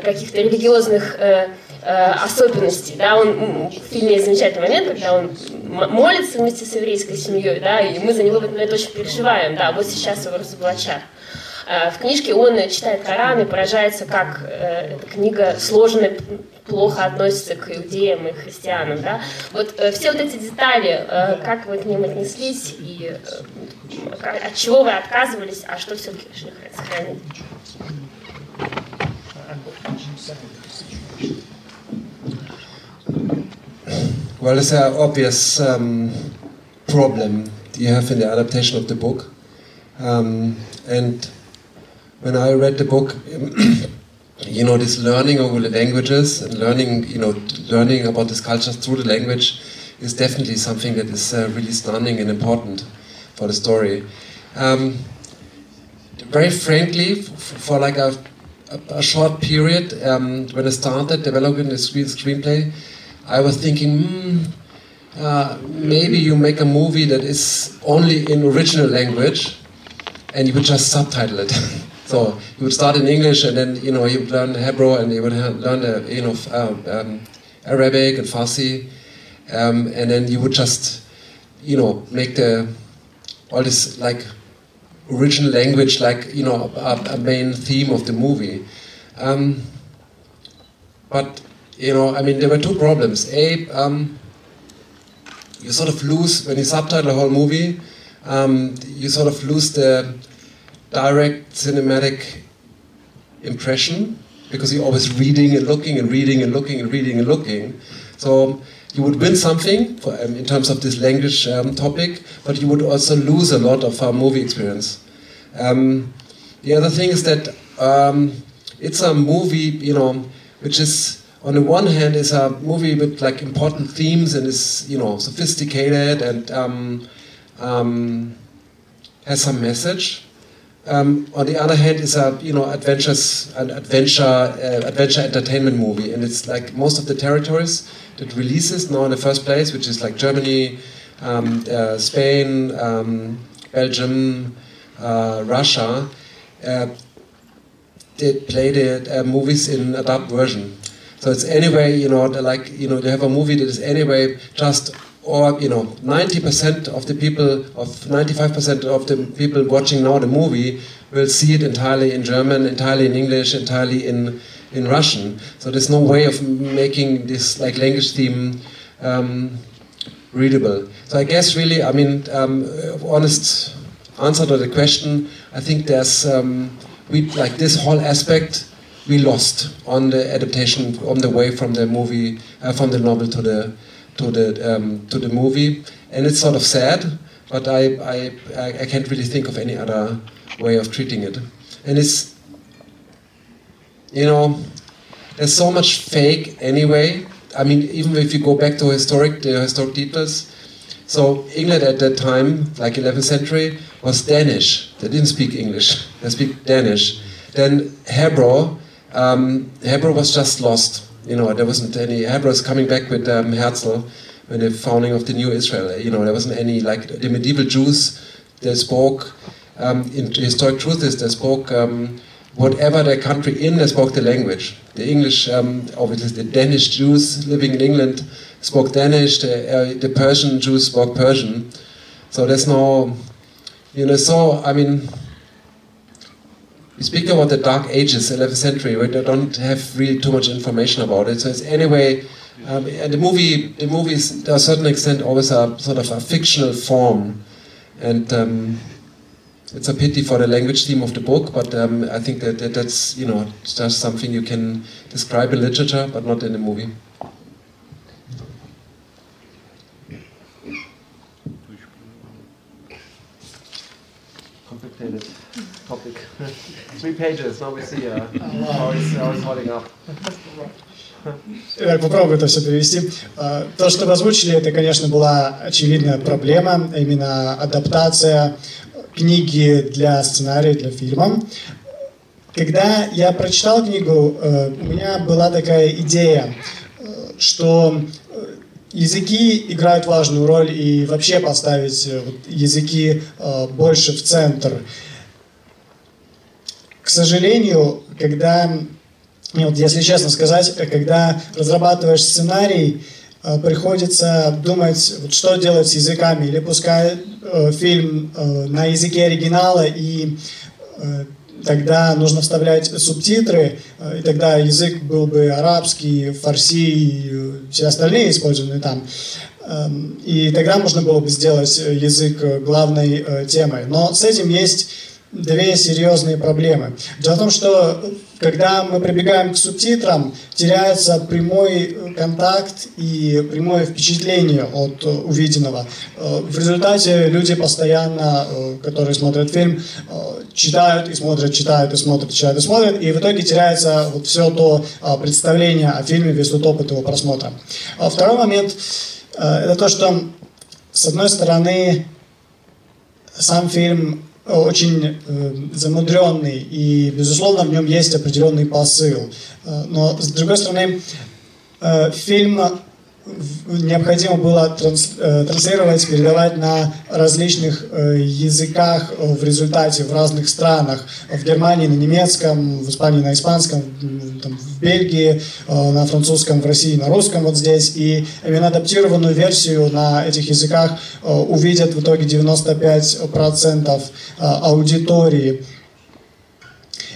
каких-то религиозных э, э, особенностей. Да? Он, в фильме есть замечательный момент, когда он молится вместе с еврейской семьей, да, и мы за него в этот момент очень переживаем. Да, вот сейчас его разоблачат. Э, в книжке он читает Коран и поражается, как э, эта книга сложена, плохо относится к иудеям и христианам. Да? Вот э, все вот эти детали, как вы к ним отнеслись и от чего вы отказывались, а что все-таки решили сохранить? Well, it's an obvious um, problem you have in the adaptation of the book. Um, and when I read the book, you know, this learning of the languages and learning, you know, learning about this culture through the language is definitely something that is uh, really stunning and important for the story. Um, very frankly, for like a, a, short period, um, when I started developing the screen screenplay, I was thinking, hmm, uh, maybe you make a movie that is only in original language, and you would just subtitle it. so you would start in English, and then you know you would learn Hebrew, and you would learn the you know uh, um, Arabic and Farsi, um, and then you would just you know make the all this like original language like you know a, a main theme of the movie. Um, but you know, I mean, there were two problems. A, um, you sort of lose when you subtitle a whole movie. Um, you sort of lose the direct cinematic impression because you're always reading and looking and reading and looking and reading and looking. So you would win something for, um, in terms of this language um, topic, but you would also lose a lot of our movie experience. Um, the other thing is that um, it's a movie, you know, which is on the one hand is a movie with like important themes and is you know sophisticated and um, um, has some message. Um, on the other hand, is a you know adventures an adventure uh, adventure entertainment movie, and it's like most of the territories that releases now in the first place, which is like Germany, um, uh, Spain, um, Belgium, uh, Russia. Uh, they play the uh, movies in a dub version. So it's anyway, you know, like, you know, they have a movie that is anyway just, or, you know, 90% of the people, of 95% of the people watching now the movie will see it entirely in German, entirely in English, entirely in, in Russian. So there's no way of making this, like, language theme um, readable. So I guess really, I mean, um, honest answer to the question, I think there's, um, we, like this whole aspect we lost on the adaptation on the way from the movie uh, from the novel to the to the um, to the movie. And it's sort of sad but I, I I can't really think of any other way of treating it. And it's you know there's so much fake anyway. I mean even if you go back to historic the historic details so England at that time like 11th century was Danish. They didn't speak English. They speak Danish. Then Hebrew um, Hebrew was just lost. You know, there wasn't any. Hebrew is coming back with um, Herzl when the founding of the new Israel. You know, there wasn't any like the medieval Jews. They spoke. Um, in historic truth is they spoke um, whatever their country in. They spoke the language. The English, um, obviously, the Danish Jews living in England spoke Danish. The, uh, the Persian Jews spoke Persian. So there's no, you know. So I mean we speak about the Dark Ages, 11th century. where We don't have really too much information about it. So it's anyway, um, and the movie, the movie is to a certain extent always a sort of a fictional form, and um, it's a pity for the language theme of the book. But um, I think that, that that's you know just something you can describe in literature, but not in a movie. Pages, we see uh, how it's holding up. Так, попробую это все перевести. А, то, что вы озвучили, это, конечно, была очевидная проблема, именно адаптация книги для сценария, для фильма. Когда я прочитал книгу, э, у меня была такая идея, э, что языки играют важную роль и вообще поставить э, языки больше в центр. К сожалению, когда, вот если честно сказать, когда разрабатываешь сценарий, э, приходится думать, что делать с языками, или пускай э, фильм э, на языке оригинала и э, тогда нужно вставлять субтитры, э, и тогда язык был бы арабский, фарси и все остальные использованные там. Эм, и тогда можно было бы сделать язык главной темой. Но с этим есть две серьезные проблемы. Дело в том, что когда мы прибегаем к субтитрам, теряется прямой контакт и прямое впечатление от увиденного. В результате люди постоянно, которые смотрят фильм, читают и смотрят, читают и смотрят, читают и смотрят, и в итоге теряется вот все то представление о фильме, весь тот опыт его просмотра. А второй момент – это то, что, с одной стороны, сам фильм очень э, замудренный, и, безусловно, в нем есть определенный посыл. Э, но, с другой стороны, э, фильм необходимо было транс, э, транслировать, передавать на различных э, языках в результате в разных странах. В Германии на немецком, в Испании на испанском, там, в Бельгии э, на французском, в России на русском вот здесь. И именно адаптированную версию на этих языках увидят в итоге 95% аудитории.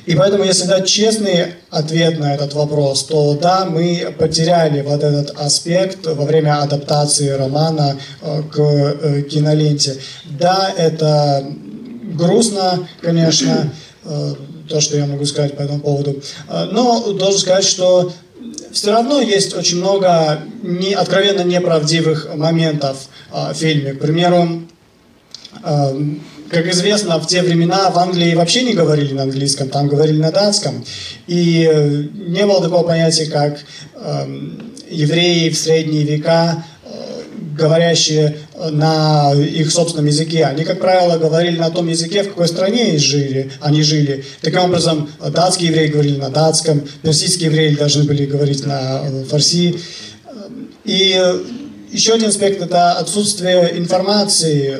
И поэтому, если дать честный ответ на этот вопрос, то да, мы потеряли вот этот аспект во время адаптации романа э, к э, киноленте. Да, это грустно, конечно, э, то, что я могу сказать по этому поводу. Но должен сказать, что все равно есть очень много не, откровенно неправдивых моментов в фильме. К примеру, как известно, в те времена в Англии вообще не говорили на английском, там говорили на датском. И э, не было такого понятия, как э, евреи в средние века, э, говорящие на их собственном языке. Они, как правило, говорили на том языке, в какой стране жили, они жили. Таким образом, датские евреи говорили на датском, персидские евреи должны были говорить на э, фарси. И э, еще один аспект – это отсутствие информации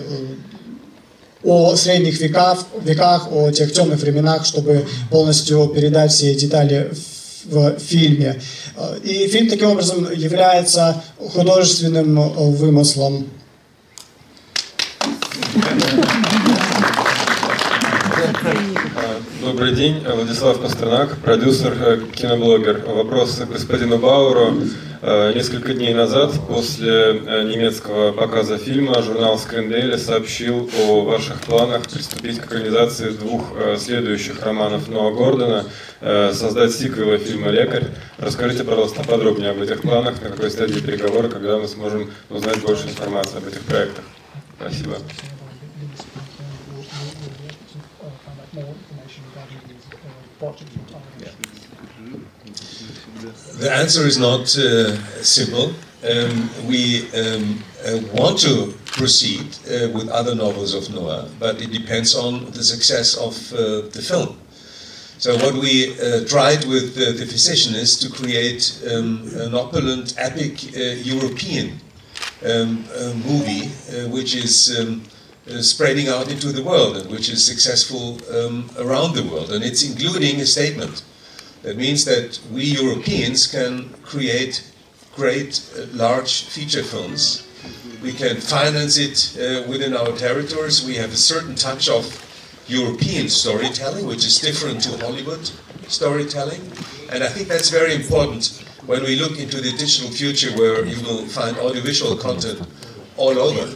о средних веках, веках, о тех темных временах, чтобы полностью передать все детали в фильме. И фильм таким образом является художественным вымыслом. Добрый день, Владислав Пастернак, продюсер, э, киноблогер. Вопрос к господину Бауру. Э, несколько дней назад, после э, немецкого показа фильма, журнал Daily сообщил о ваших планах приступить к экранизации двух следующих романов Ноа Гордона, создать сиквелы фильма «Лекарь». Расскажите, пожалуйста, подробнее об этих планах, на какой стадии переговоры, когда мы сможем узнать больше информации об этих проектах. Спасибо. The answer is not uh, simple. Um, we um, uh, want to proceed uh, with other novels of Noah, but it depends on the success of the film. So what we uh, tried with the physician is to create um, an opulent, epic uh, European um, movie, which is um, spreading out into the world and which is successful um, around the world. And it's including a statement that means that we Europeans can create great, uh, large feature films. We can finance it uh, within our territories. We have a certain touch of European storytelling, which is different to Hollywood storytelling. And I think that's very important when we look into the digital future where you will find audiovisual content all over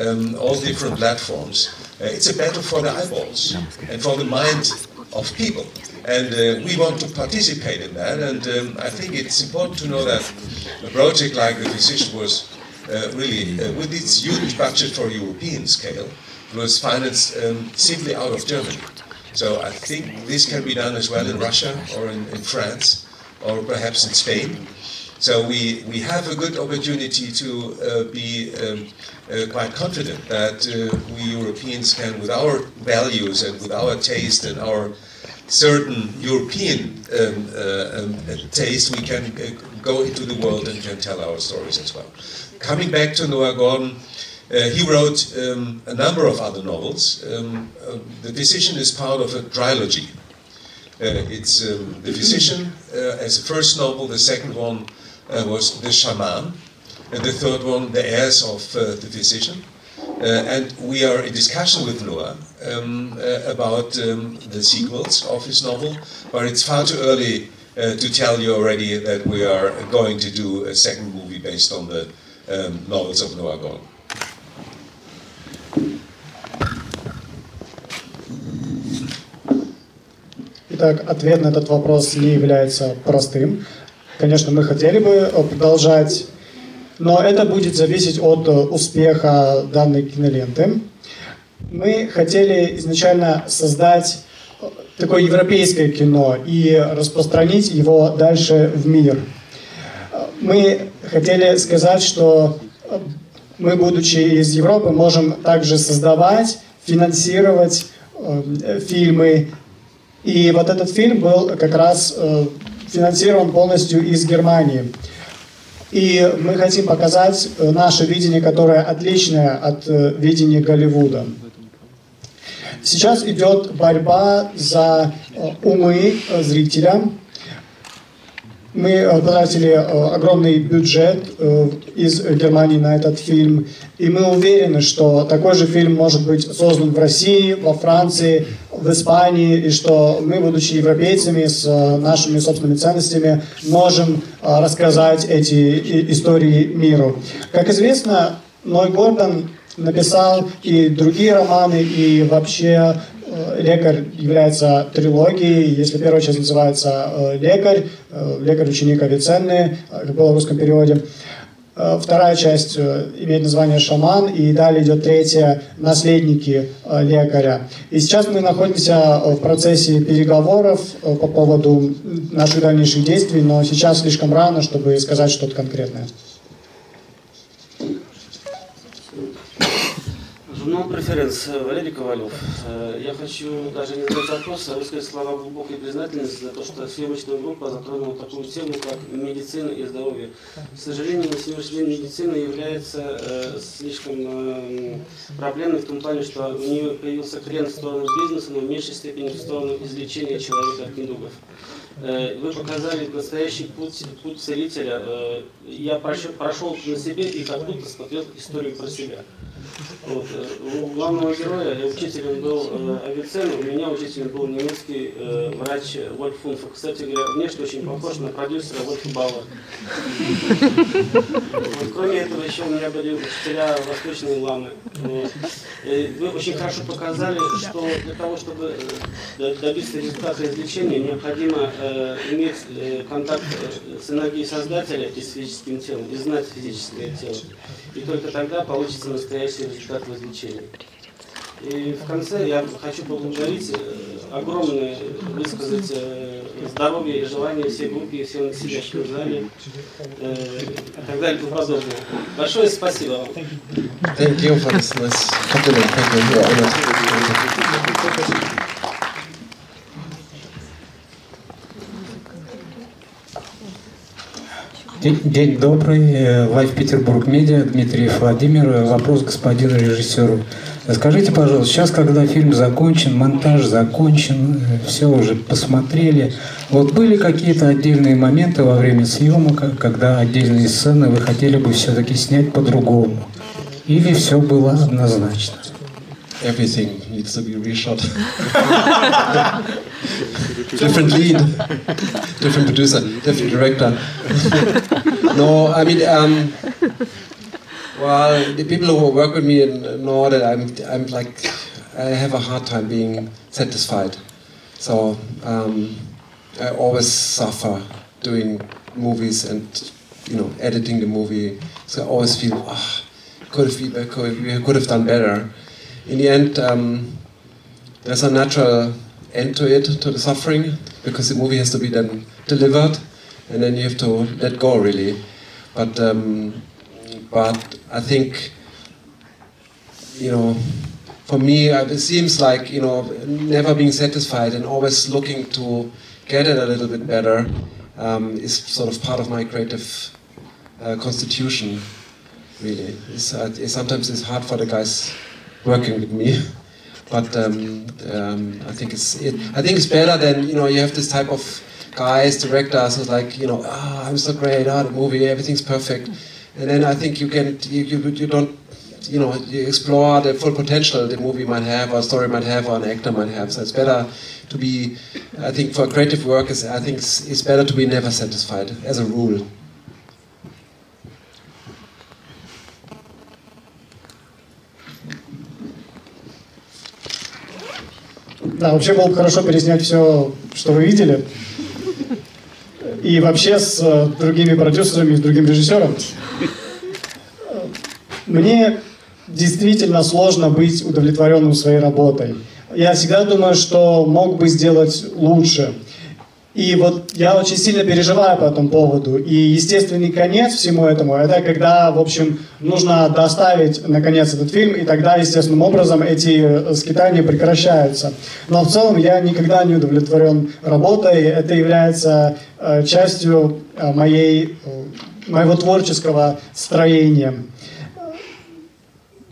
um, all different platforms. Uh, it's a battle for the eyeballs and for the mind of people. And uh, we want to participate in that. And um, I think it's important to know that a project like the Physician was uh, really, uh, with its huge budget for European scale, was financed um, simply out of Germany. So I think this can be done as well in Russia or in, in France or perhaps in Spain. So we, we have a good opportunity to uh, be um, uh, quite confident that uh, we Europeans can, with our values and with our taste and our certain European um, uh, um, taste, we can uh, go into the world and can tell our stories as well. Coming back to Noah Gordon, uh, he wrote um, a number of other novels. Um, the Physician is part of a trilogy. it's um, The Physician as the first novel, the second one uh, was the shaman, and the third one, the heirs of uh, the physician. and we are in discussion with Noah um, uh, about um, the sequels of his novel, but it's far too early uh, to tell you already that we are going to do a second movie based on the um, novels of Noah Gone. Итак, ответ на этот вопрос не является простым. Конечно, мы хотели бы продолжать, но это будет зависеть от успеха данной киноленты. Мы хотели изначально создать такое европейское кино и распространить его дальше в мир. Мы хотели сказать, что мы, будучи из Европы, можем также создавать, финансировать э, фильмы. И вот этот фильм был как раз э, финансирован полностью из Германии. И мы хотим показать наше видение, которое отличное от э, видения Голливуда. Сейчас идет борьба за э, умы э, зрителя. Мы э, потратили огромный бюджет из Германии на этот фильм, и мы уверены, что такой же фильм может быть создан в России, во Франции, в Испании, и что мы, будучи европейцами с нашими собственными ценностями, можем рассказать эти истории миру. Как известно, Ной Гордон написал и другие романы, и вообще э, «Лекарь» является трилогией. Если первая часть называется э, «Лекарь», э, «Лекарь-ученик Авиценны», как было в русском переводе, Вторая часть имеет название «Шаман», и далее идет третья «Наследники лекаря». И сейчас мы находимся в процессе переговоров по поводу наших дальнейших действий, но сейчас слишком рано, чтобы сказать что-то конкретное. Журнал «Преференс», Валерий Ковалев. Э, я хочу даже не задать вопрос, а высказать слова глубокой признательности за то, что съемочная группа затронула такую тему, как медицина и здоровье. К сожалению, на сегодняшний день медицина является э, слишком э, проблемной в том плане, что у нее появился крен в сторону бизнеса, но в меньшей степени в сторону излечения человека от недугов. Э, вы показали настоящий путь, путь целителя. Э, я прошел, прошел на себе и как будто смотрел историю про себя. Вот. Э, у главного героя учителем был Авиценна, у меня учителем был немецкий врач Вольф Фунфа. Кстати говоря, внешне очень похож на продюсера Вольфа Бауэр. Вот. Кроме этого, еще у меня были учителя восточные ламы. Вот. Вы очень хорошо показали, что для того, чтобы добиться результата излечения, необходимо э, иметь э, контакт с энергией Создателя и с физическим телом, и знать физическое тело. И только тогда получится настоящий результат возлечения. И в конце я хочу поблагодарить, э, огромное высказать э, здоровье и желание всей группе, всем сидящим в зале э, и так далее и тому подобное. Большое спасибо вам. Thank День добрый. Лайв Петербург Медиа, Дмитрий Владимир. Вопрос господину режиссеру. Скажите, пожалуйста, сейчас, когда фильм закончен, монтаж закончен, все уже посмотрели, вот были какие-то отдельные моменты во время съемок, когда отдельные сцены вы хотели бы все-таки снять по-другому? Или все было однозначно? Everything needs to be reshot. different lead, different producer, different director. no, I mean, um, well, the people who work with me know that I'm, I'm like, I have a hard time being satisfied. So um, I always suffer doing movies and you know editing the movie. So I always feel, oh, could have could, we could have done better. In the end, um, there's a natural end to it, to the suffering, because the movie has to be then delivered, and then you have to let go really. But um, but I think you know, for me, uh, it seems like you know, never being satisfied and always looking to get it a little bit better um, is sort of part of my creative uh, constitution. Really, it's, uh, sometimes it's hard for the guys working with me. But um, um, I think it's it, I think it's better than you know you have this type of guys directors who's like you know ah I'm so great ah the movie everything's perfect and then I think you can you, you, you don't you know you explore the full potential the movie might have, or story might have, or an actor might have. So it's better to be. I think for creative work, is I think it's, it's better to be never satisfied as a rule. Да, вообще было бы хорошо переснять все, что вы видели. И вообще с э, другими продюсерами, с другим режиссером. Мне действительно сложно быть удовлетворенным своей работой. Я всегда думаю, что мог бы сделать лучше. И вот я очень сильно переживаю по этому поводу. И естественный конец всему этому, это когда, в общем, нужно доставить, наконец, этот фильм, и тогда, естественным образом, эти э, скитания прекращаются. Но в целом я никогда не удовлетворен работой. Это является э, частью э, моей, моего творческого строения.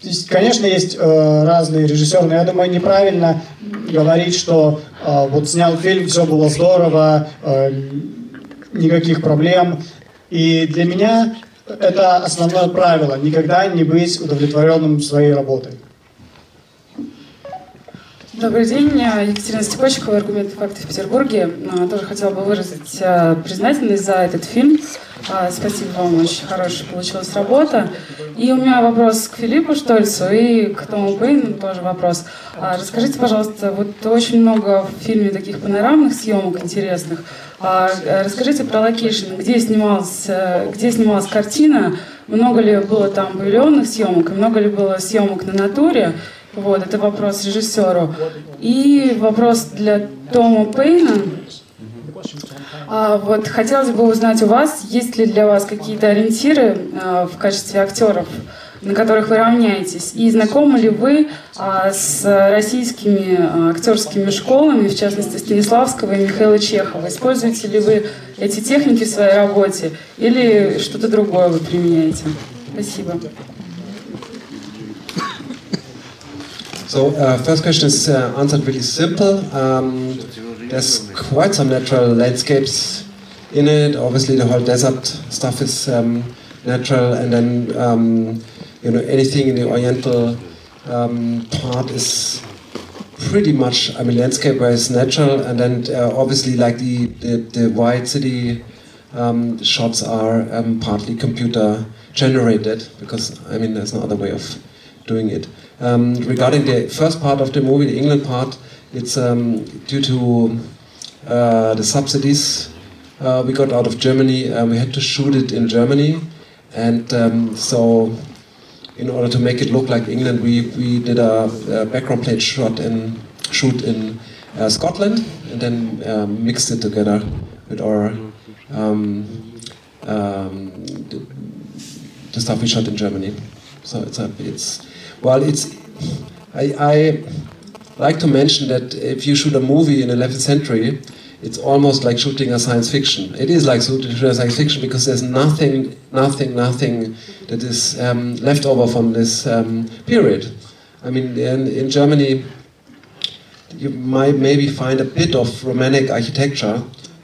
Есть, конечно, есть э, разные режиссеры, но я думаю, неправильно говорить, что э, вот снял фильм, все было здорово, э, никаких проблем. И для меня это основное правило, никогда не быть удовлетворенным своей работой. Добрый день, Екатерина Степочкова, «Аргументы факты в Петербурге». А, Тоже хотела бы выразить а, признательность за этот фильм. А, Спасибо вам, очень хорошая получилась работа. И у меня вопрос к Филиппу Штёльцу и к Тому Пейну тоже вопрос. А, Расскажите, пожалуйста, вот очень много в фильме таких панорамных съемок интересных. А, э, Расскажите про location, где снималась, где снималась картина, много ли было там павильонных съемок, много ли было съемок на натуре, вот, это вопрос режиссеру. И вопрос для Тома Пейна. А, вот хотелось бы узнать у вас, есть ли для вас какие-то ориентиры а, в качестве актеров, на которых вы равняетесь, и знакомы ли вы а, с российскими а, актерскими школами, в частности Станиславского и Михаила Чехова? Используете ли вы эти техники в своей работе или что-то другое вы применяете? Спасибо. So uh, first question is uh, answered really simple. Um, there's quite some natural landscapes in it. Obviously, the whole desert stuff is um, natural, and then um, you know anything in the Oriental um, part is pretty much I mean landscape where it's natural, and then uh, obviously like the the, the white city um, shots are um, partly computer generated because I mean there's no other way of doing it. Um, regarding the first part of the movie, the England part, it's um, due to uh, the subsidies uh, we got out of Germany. Uh, we had to shoot it in Germany, and um, so in order to make it look like England, we, we did a, a background plate shot in shoot in uh, Scotland, and then um, mixed it together with our um, um, the, the stuff we shot in Germany. So it's a, it's well, it's I, I like to mention that if you shoot a movie in the 11th century, it's almost like shooting a science fiction. It is like shooting a science fiction because there's nothing, nothing, nothing that is um, left over from this um, period. I mean, in, in Germany, you might maybe find a bit of Romantic architecture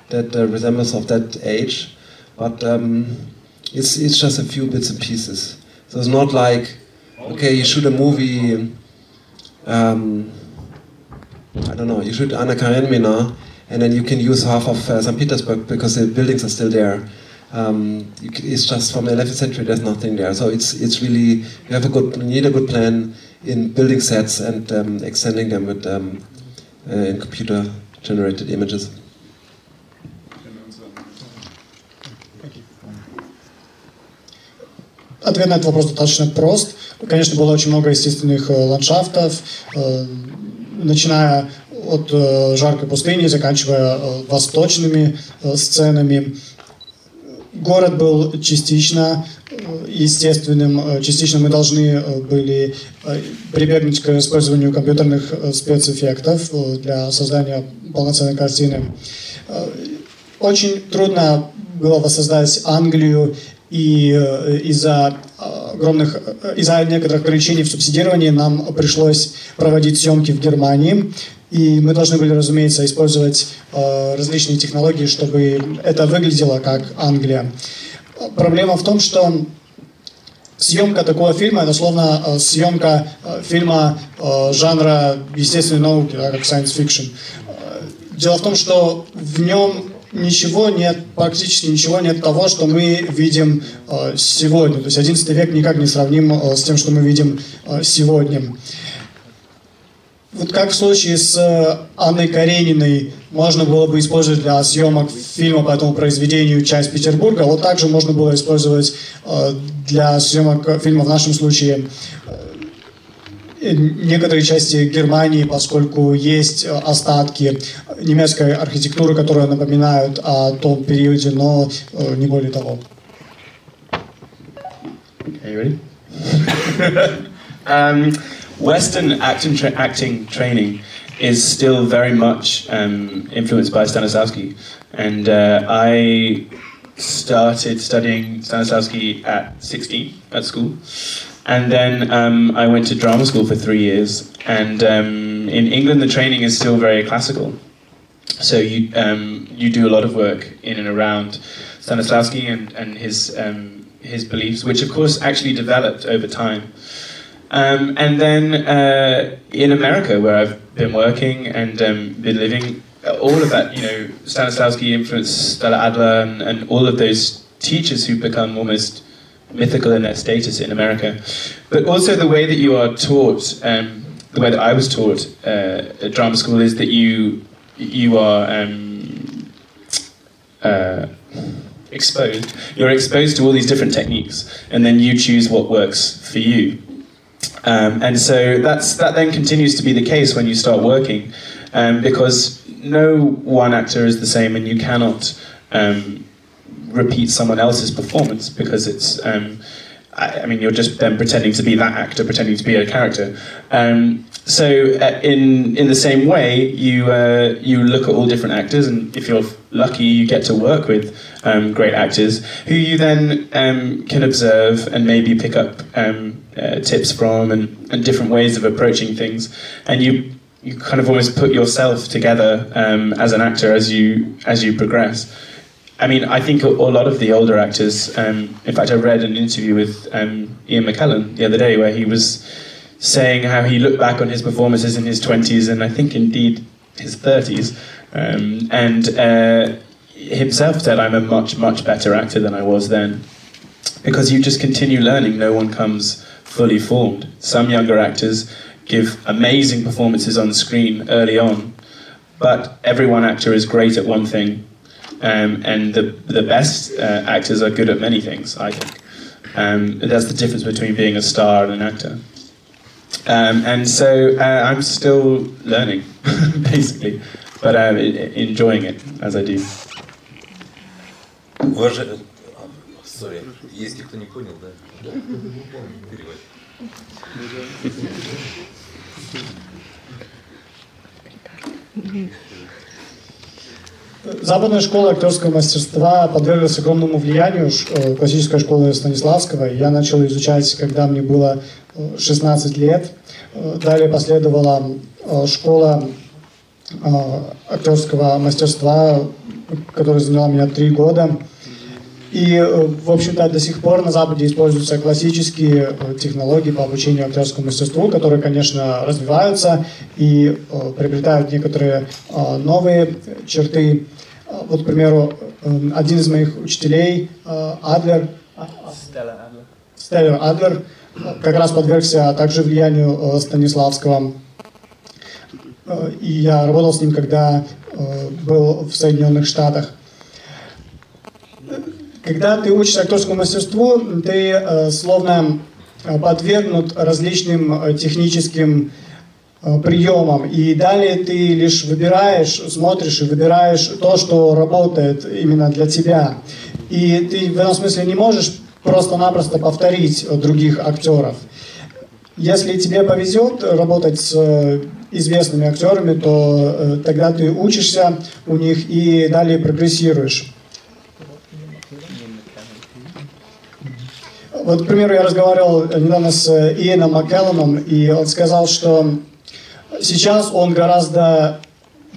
that uh, resembles of that age, but um, it's, it's just a few bits and pieces. So it's not like, okay, you shoot a movie, um, I don't know, you shoot Anna Karenina, and then you can use half of uh, St. Petersburg because the buildings are still there. Um, you c- it's just from the 11th century, there's nothing there. So it's, it's really, you have a good, you need a good plan in building sets and um, extending them with um, uh, in computer generated images. Ответ на этот вопрос достаточно прост. Конечно, было очень много естественных э, ландшафтов, э, начиная от э, жаркой пустыни, заканчивая восточными сценами. Город был частично естественным, частично мы должны были прибегнуть к использованию компьютерных спецэффектов для создания полноценной картины. Очень трудно было воссоздать Англию и из-за огромных, э, из-за некоторых ограничений в субсидировании нам пришлось проводить съемки в Германии. И мы должны были, разумеется, использовать э, различные технологии, чтобы это выглядело как Англия. Проблема в том, что съемка такого фильма, это словно э, съемка э, фильма э, жанра естественной науки, да, как science fiction. Дело в том, что в нем ничего нет, практически ничего нет того, что мы видим э, сегодня. То есть 11 век никак не сравним э, с тем, что мы видим э, сегодня. Вот как в случае с Анной Карениной можно было бы использовать для съемок фильма по этому произведению «Часть Петербурга», вот также можно было использовать для съемок фильма в нашем случае некоторые части Германии, поскольку есть э, остатки немецкой архитектуры, которые напоминают о том периоде, но э, не более того. Okay, you ready? um, Western acting, tra- acting training is still very much um, influenced by Stanislavski, and uh, I started studying Stanislavski at 16 at school, and then um, I went to drama school for three years. And um, in England, the training is still very classical. So you um, you do a lot of work in and around Stanislavski and and his um, his beliefs, which of course actually developed over time. Um, and then uh, in America, where I've been working and um, been living, uh, all of that, you know, Stanislavski influenced Stella Adler and, and all of those teachers who've become almost mythical in their status in America. But also the way that you are taught, um, the way that I was taught uh, at drama school is that you you are um, uh, exposed. You're exposed to all these different techniques, and then you choose what works for you. Um, and so that's that then continues to be the case when you start working, um, because no one actor is the same, and you cannot um, repeat someone else's performance because it's. Um, I, I mean, you're just then pretending to be that actor, pretending to be a character. Um, so, uh, in in the same way, you uh, you look at all different actors, and if you're lucky, you get to work with um, great actors who you then um, can observe and maybe pick up um, uh, tips from, and, and different ways of approaching things, and you you kind of almost put yourself together um, as an actor as you as you progress. I mean, I think a, lot of the older actors. Um, in fact, I read an interview with um, Ian McKellen the other day where he was saying how he looked back on his performances in his twenties and I think indeed his thirties, um, and uh, himself said, "I'm a much much better actor than I was then," because you just continue learning. No one comes fully formed. Some younger actors give amazing performances on screen early on, but every one actor is great at one thing um, and the the best uh, actors are good at many things. I think um, that's the difference between being a star and an actor. Um, and so uh, I'm still learning, basically, but I'm enjoying it as I do. Уважа... Sorry. Если кто не понял, да? Перевод. Западная школа актерского мастерства подверглась огромному влиянию э, классической школы Станиславского. Я начал изучать, когда мне было э, 16 лет. Э, Далее последовала э, школа э, актерского мастерства, которая заняла меня три года. И, э, в общем-то, до сих пор на Западе используются классические э, технологии по обучению актерскому мастерству, которые, конечно, развиваются и э, приобретают некоторые новые черты. Вот, к примеру, один из моих учителей, Адлер, Стеллер Адлер, как раз подвергся также влиянию Станиславского. И я работал с ним, когда был в Соединенных Штатах. Когда ты учишься актерскому мастерству, ты э, словно э, подвергнут различным э, техническим э, приемам. И далее ты лишь выбираешь, смотришь и выбираешь то, что работает именно для тебя. И ты в этом смысле не можешь просто-напросто повторить других актеров. Если тебе повезет работать с известными актерами, то тогда ты учишься у них и далее прогрессируешь. Вот, к примеру, я разговаривал недавно с э, Иэном Маккелланом, и он сказал, что сейчас он гораздо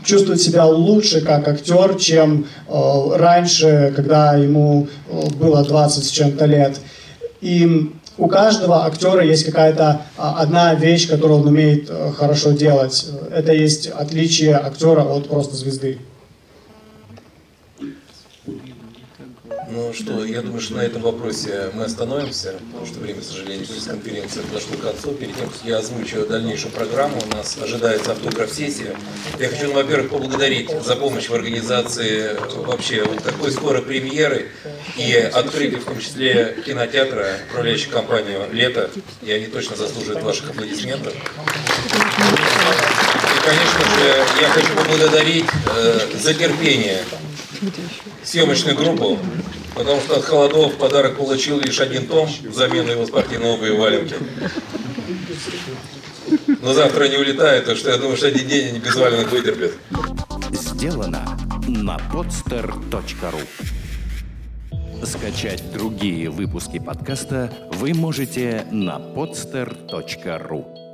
чувствует себя лучше как актер, чем э, раньше, когда ему э, было 20 с чем-то лет. И у каждого актера есть какая-то а, одна вещь, которую он умеет э, хорошо делать. Это есть отличие актера от просто звезды. Что, я думаю, что на этом вопросе мы остановимся, потому что время, к сожалению, пресс-конференции подошло к концу. Перед тем, как я озвучу дальнейшую программу, у нас ожидается автограф-сессия. Я хочу, ну, во-первых, поблагодарить за помощь в организации вообще вот такой скорой премьеры и открытия, в том числе кинотеатра, управляющей компанию «Лето». И они точно заслуживают ваших аплодисментов. И, конечно же, я хочу поблагодарить э, за терпение съемочную группу, потому что от холодов подарок получил лишь один том взамен его спортивного обуви валенки. Но завтра не улетает, так что я думаю, что один день они без валенок вытерпят. Сделано на podster.ru Скачать другие выпуски подкаста вы можете на podster.ru